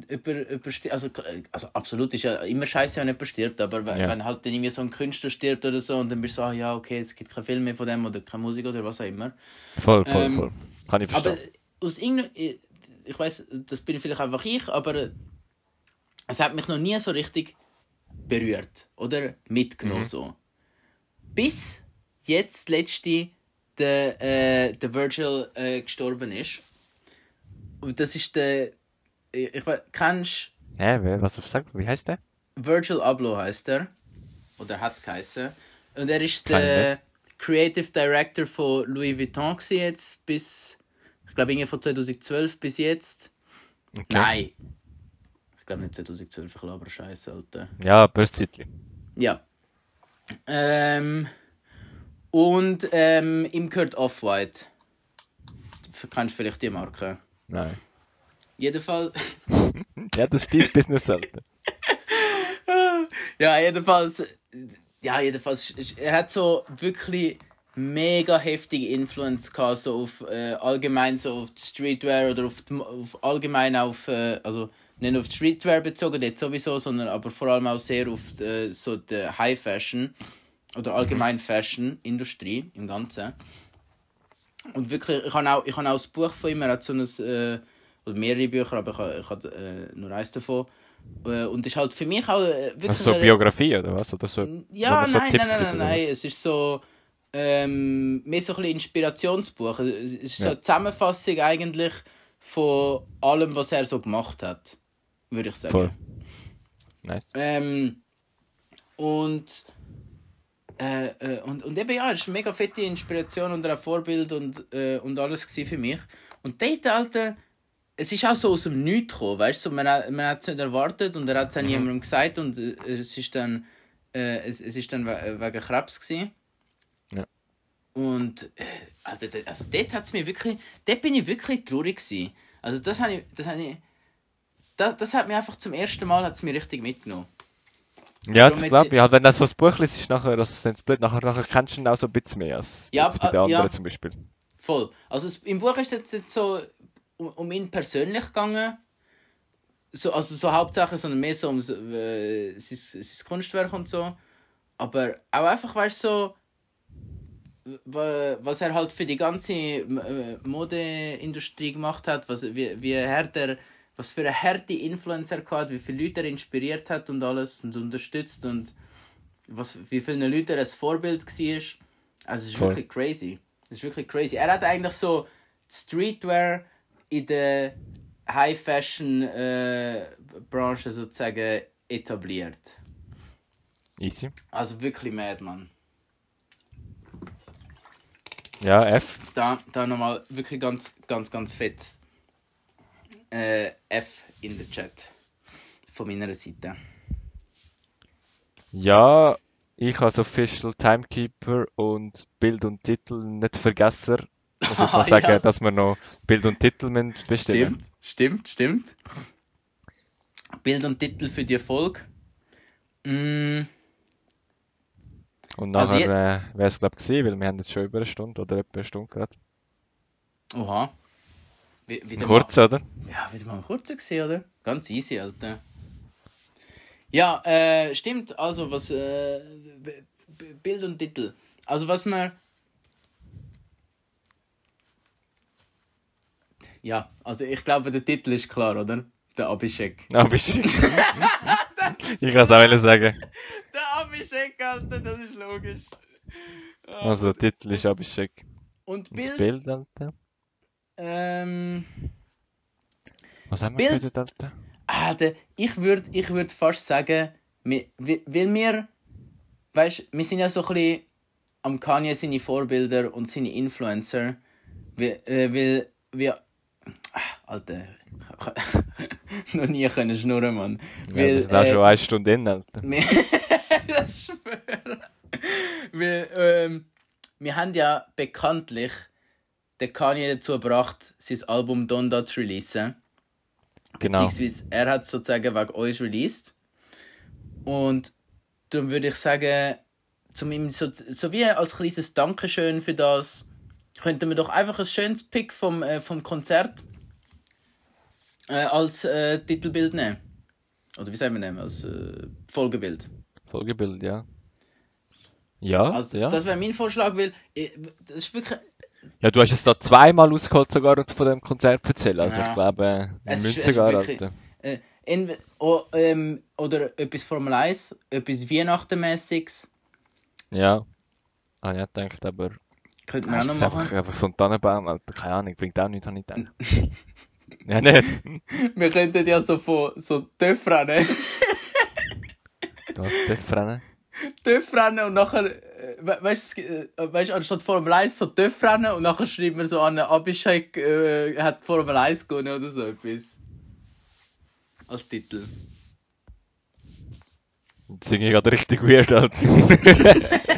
über, über also, also absolut ist ja immer scheiße, wenn jemand stirbt, aber wenn, Ja. wenn halt dann irgendwie so ein Künstler stirbt oder so und dann bist du so, ah, ja, okay, es gibt keinen Film mehr von dem oder keine Musik oder was auch immer. Voll, voll, Ähm, voll. Kann ich Aber verstehen. aus irgendeinem. Ich, weiß, das bin vielleicht einfach ich, aber es hat mich noch nie so richtig berührt oder mitgenommen. Mhm. So. Bis jetzt, letzte, der, äh, der Virgil äh, gestorben ist. Und das ist der. Ich, ich weiß, kennst Hä, wer, was sag, wie heißt der? Virgil Abloh heißt er. Oder hat geheißen. Und er ist Keine. der Creative Director von Louis Vuitton jetzt bis. Ich glaube, irgendwie von 2012 bis jetzt. Okay. Nein! Ich glaube nicht 2012, ich glaube, Scheiße, Alter. Ja, aber Zeitchen. Ja. Ähm, und ähm, ihm gehört Off-White. Du Kennst vielleicht die Marke? Nein. Jedenfalls. Ja, das ist dein Business, Alter. ja, jedenfalls. Ja, jedenfalls. Er hat so wirklich mega heftige Influence gehabt, so auf äh, allgemein so auf Streetwear oder auf, auf allgemein auf. Äh, also nicht auf die Streetwear bezogen, dort sowieso, sondern aber vor allem auch sehr auf äh, so die High Fashion oder allgemein Fashion Industrie im Ganzen. Und wirklich, ich habe auch, ich habe auch das Buch von ihm, er hat so ein, äh, oder mehrere Bücher, aber ich habe, ich habe äh, nur eins davon. Äh, und ist halt für mich auch äh, wirklich... Also so eine- Biografie oder was? Oder so, ja, so nein, Tipps nein, nein, nein, nein. Es ist so ähm, mehr so ein bisschen Inspirationsbuch. Es ist so eine Zusammenfassung eigentlich von allem, was er so gemacht hat, würde ich sagen. Voll. Nice. Ähm, und, äh, äh, und, und eben ja, es ist eine mega fette Inspiration und ein Vorbild und, äh, und alles für mich. Und dort, Alter, es ist auch so aus dem Nichts gekommen, weißt du, man, hat- man hat es nicht erwartet und er hat es auch niemandem gesagt und äh, es ist dann, äh, es, es ist dann we wegen Krebs gewesen. Ja. Und äh, Alter, also dort hat's mir wirklich, dort bin ich wirklich traurig gewesen. Also das habe ich, das habe ich, das, das hat mir einfach zum ersten Mal hat's mir richtig mitgenommen. Ja, So das glaube ich. Halt, wenn das so ein Buch liest, ist nachher, das ist dann blöd, nachher, nachher kennst du ihn auch so ein bisschen mehr als Ja, jetzt bei den äh, anderen ja. zum Beispiel. Voll. Also es, im Buch ist es jetzt so um, um ihn persönlich gegangen. So, also so hauptsächlich, sondern mehr so um äh, sein, sein Kunstwerk und so. Aber auch einfach, weißt du, so, wa- was er halt für die ganze äh, Modeindustrie gemacht hat, was, wie, wie er, was für eine harte Influencer er hat, wie viele Leute er inspiriert hat und alles und unterstützt und was, wie vielen Leuten er ein Vorbild war. Also es ist Voll. wirklich crazy. Es ist wirklich crazy. Er hat eigentlich so Streetwear in der High Fashion äh, Branche sozusagen etabliert. Easy. Also wirklich mad, man. Ja, F. Da, da nochmal wirklich ganz, ganz, ganz fett äh, F in der Chat. Von meiner Seite. Ja, ich als Official Timekeeper und Bild und Titel nicht vergessen. Muss ich Ah, noch sagen, ja. dass wir noch Bild und Titel bestellen Stimmt, stimmt, stimmt. Bild und Titel für die Folge. Mm, Und Also nachher äh, wäre es, glaube ich, gewesen, weil wir haben jetzt schon über eine Stunde oder etwa eine Stunde gerade. oha. Wie, wieder Kurz, oder? Ja, wieder mal kurzer gesehen, oder? Ganz easy, Alter. Ja, äh, stimmt. Also, was. Äh, Bild und Titel. Also, was man. Ja, also ich glaube, der Titel ist klar, oder? Der Abhishek. Du. ich kann es auch sagen. Der Abhishek, Alter, das ist logisch. Also, der Titel ist Abhishek. Und Und das Bild. Bild, Alter. Ähm. Was haben wir Bild. gebildet, Alter? Ah, der, ich würde ich würd fast sagen, wir, weil wir, weißt wir sind ja so ein bisschen am Kanye seine Vorbilder und seine Influencer. Weil, äh, weil wir. Ah, Alter. noch nie können schnurren, Mann. Ja, Weil, sind auch äh, schon eine Stunde in, Alter. wir, das schwöre. Wir, ähm, wir haben ja bekanntlich den Kanye dazu gebracht, sein Album Donda zu releasen. Genau. Beziehungsweise er hat es sozusagen wegen uns released. Und darum würde ich sagen, zum ihm so, so wie als kleines Dankeschön für das, könnten wir doch einfach ein schönes Pick vom, äh, vom Konzert äh, als äh, Titelbild nehmen. Oder wie sagen wir nehmen? Als äh, Folgebild. Folgebild, ja. Ja, Also, ja. Das wäre mein Vorschlag, weil äh, das ist wirklich. Ja, du hast es da zweimal ausgeholt sogar und von dem Konzert erzählt. Also Ja. ich glaube, wir müssen sogar, wirklich-. Äh, entweder, o, ähm, oder etwas Formel 1, etwas Weihnachtenmäßiges. Ja. Ah, ja, denkt aber. Könnte man auch noch machen. einfach, einfach so ein Tannenbaum, Alter. Keine Ahnung, bringt auch nichts, habe ich gedacht. ja, nicht. Wir könnten ja so von so Töpf rennen. Du hast Töpf Töpf rennen und nachher, äh, we weißt du, äh, weißt, anstatt Formel 1 so Töpf rennen und nachher schreiben wir so an, Abhishek äh, hat Formel 1 gewonnen oder so etwas. Als Titel. Das singe ich gerade richtig weird, Alter.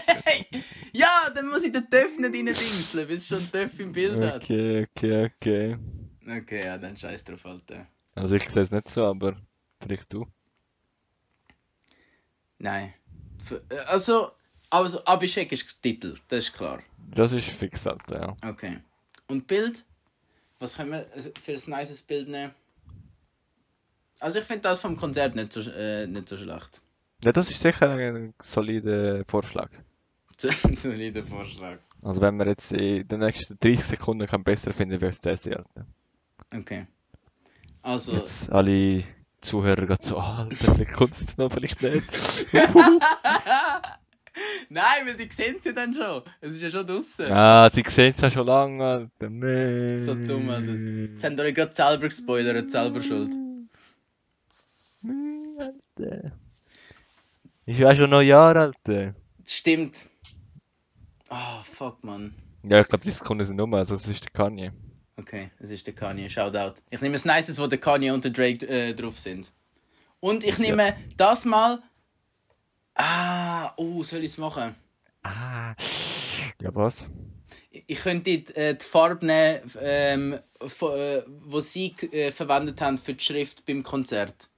Ja, dann muss ich den Töpf nicht reindingseln, weil es schon Töpf im Bild hat. okay, okay, okay. Okay, ja, dann scheiß drauf, Alter. Also ich sehe es nicht so, aber vielleicht du. Nein. Äh, Also, also Abhishek ist Titel, das ist klar. Das ist fix, Alter, ja. Okay. Und Bild? Was können wir für ein nices Bild nehmen? Also ich finde das vom Konzert nicht so, äh, nicht so schlecht. Ja, das ist sicher ein solider Vorschlag. Solider Vorschlag. Also wenn wir jetzt in den nächsten 30 Sekunden kann besser finden, wäre es das, Alter. Okay. Also, Jetzt alle Zuhörer gerade so, ah, Alter, vielleicht kommt es noch, vielleicht nicht. nein, weil die sehen sie dann schon. Es ist ja schon draußen. Ah, sie sehen es ja schon lange, Alter. Nee. So dumm, Alter. Jetzt haben euch gerade selber gespoilert, selber schuld. Nee, Alter. Ich war schon Neujahr, Alter. Stimmt. Oh, fuck, man. Ja, ich glaube, die Sekunden sind um, also es ist der Kanye. Okay, es ist der Kanye. Shoutout. Ich nehme das Nices, wo der Kanye und der Drake äh, drauf sind. Und ich Ja. nehme das mal. Ah, oh, soll ich es machen? Ah. Ja, was? Ich könnte äh, die Farbe nehmen, ähm, äh, wo sie äh, verwendet haben für die Schrift beim Konzert.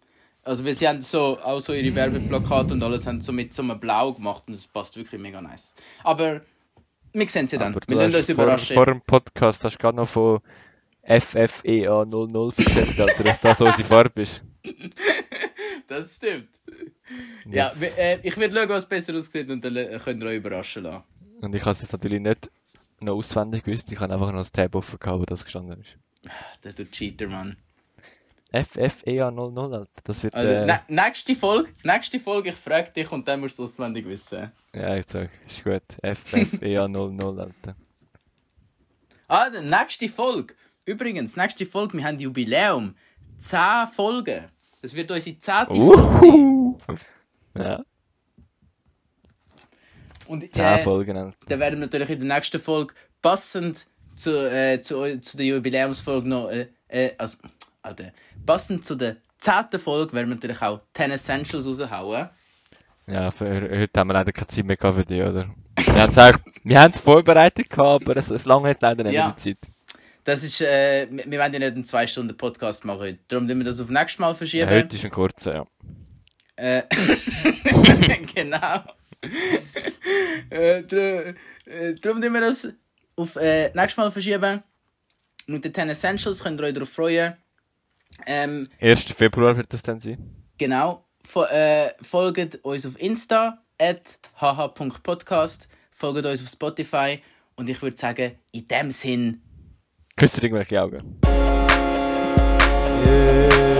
Also, weil sie haben so, auch so ihre Werbeplakate und alles haben so mit so einem Blau gemacht und das passt wirklich mega nice. Aber wir sehen sie dann. Aber wir lassen uns überraschen. vor dem Podcast hast du gerade noch von FFEA00 erzählt, Alter, dass das unsere Farbe ist. Das stimmt. Ja, äh, ich werde schauen, was besser aussieht und dann äh, könnt ihr euch überraschen lassen. Und ich habe es jetzt natürlich nicht noch auswendig gewusst, ich habe einfach noch das Tab offen gehabt, wo das gestanden ist. Der du Cheater, Mann. FFEA00, Alter, das wird, Also, äh, nä- nächste Folge, nächste Folge, ich frage dich und dann musst du es auswendig wissen. ja, ich sag, ist gut. FFEA00, Alter. Ah, nächste Folge. Übrigens, nächste Folge, wir haben Jubiläum. 10 Folgen. Das wird unsere 10. Folge sein. Ja, Und 10 äh, Folgen, Alter. dann werden wir natürlich in der nächsten Folge passend zu, äh, zu, zu der Jubiläumsfolge noch, äh, äh, also, Alter, passend zu der 10. Folge werden wir natürlich auch 10 Essentials raushauen. Ja, für heute haben wir leider keine Zeit mehr für die, oder? Wir haben es vorbereitet gehabt, aber es, es lange hat leider nicht Ja. mehr die Zeit. Das ist, äh, wir wir werden ja nicht einen 2 Stunden Podcast machen heute. Darum müssen wir das auf nächstes Mal Ja, verschieben. heute ist ein kurzer, ja. Äh, genau. äh, äh, darum tun wir das auf äh, nächstes Mal verschieben. Mit den 10 Essentials könnt ihr euch darauf freuen. Ähm, 1. Februar wird das dann sein. genau. Äh, folgt uns auf Insta, at hh.podcast. Folgt uns auf Spotify. Und ich würde sagen, in dem Sinn, Küsst irgendwelche Augen. Find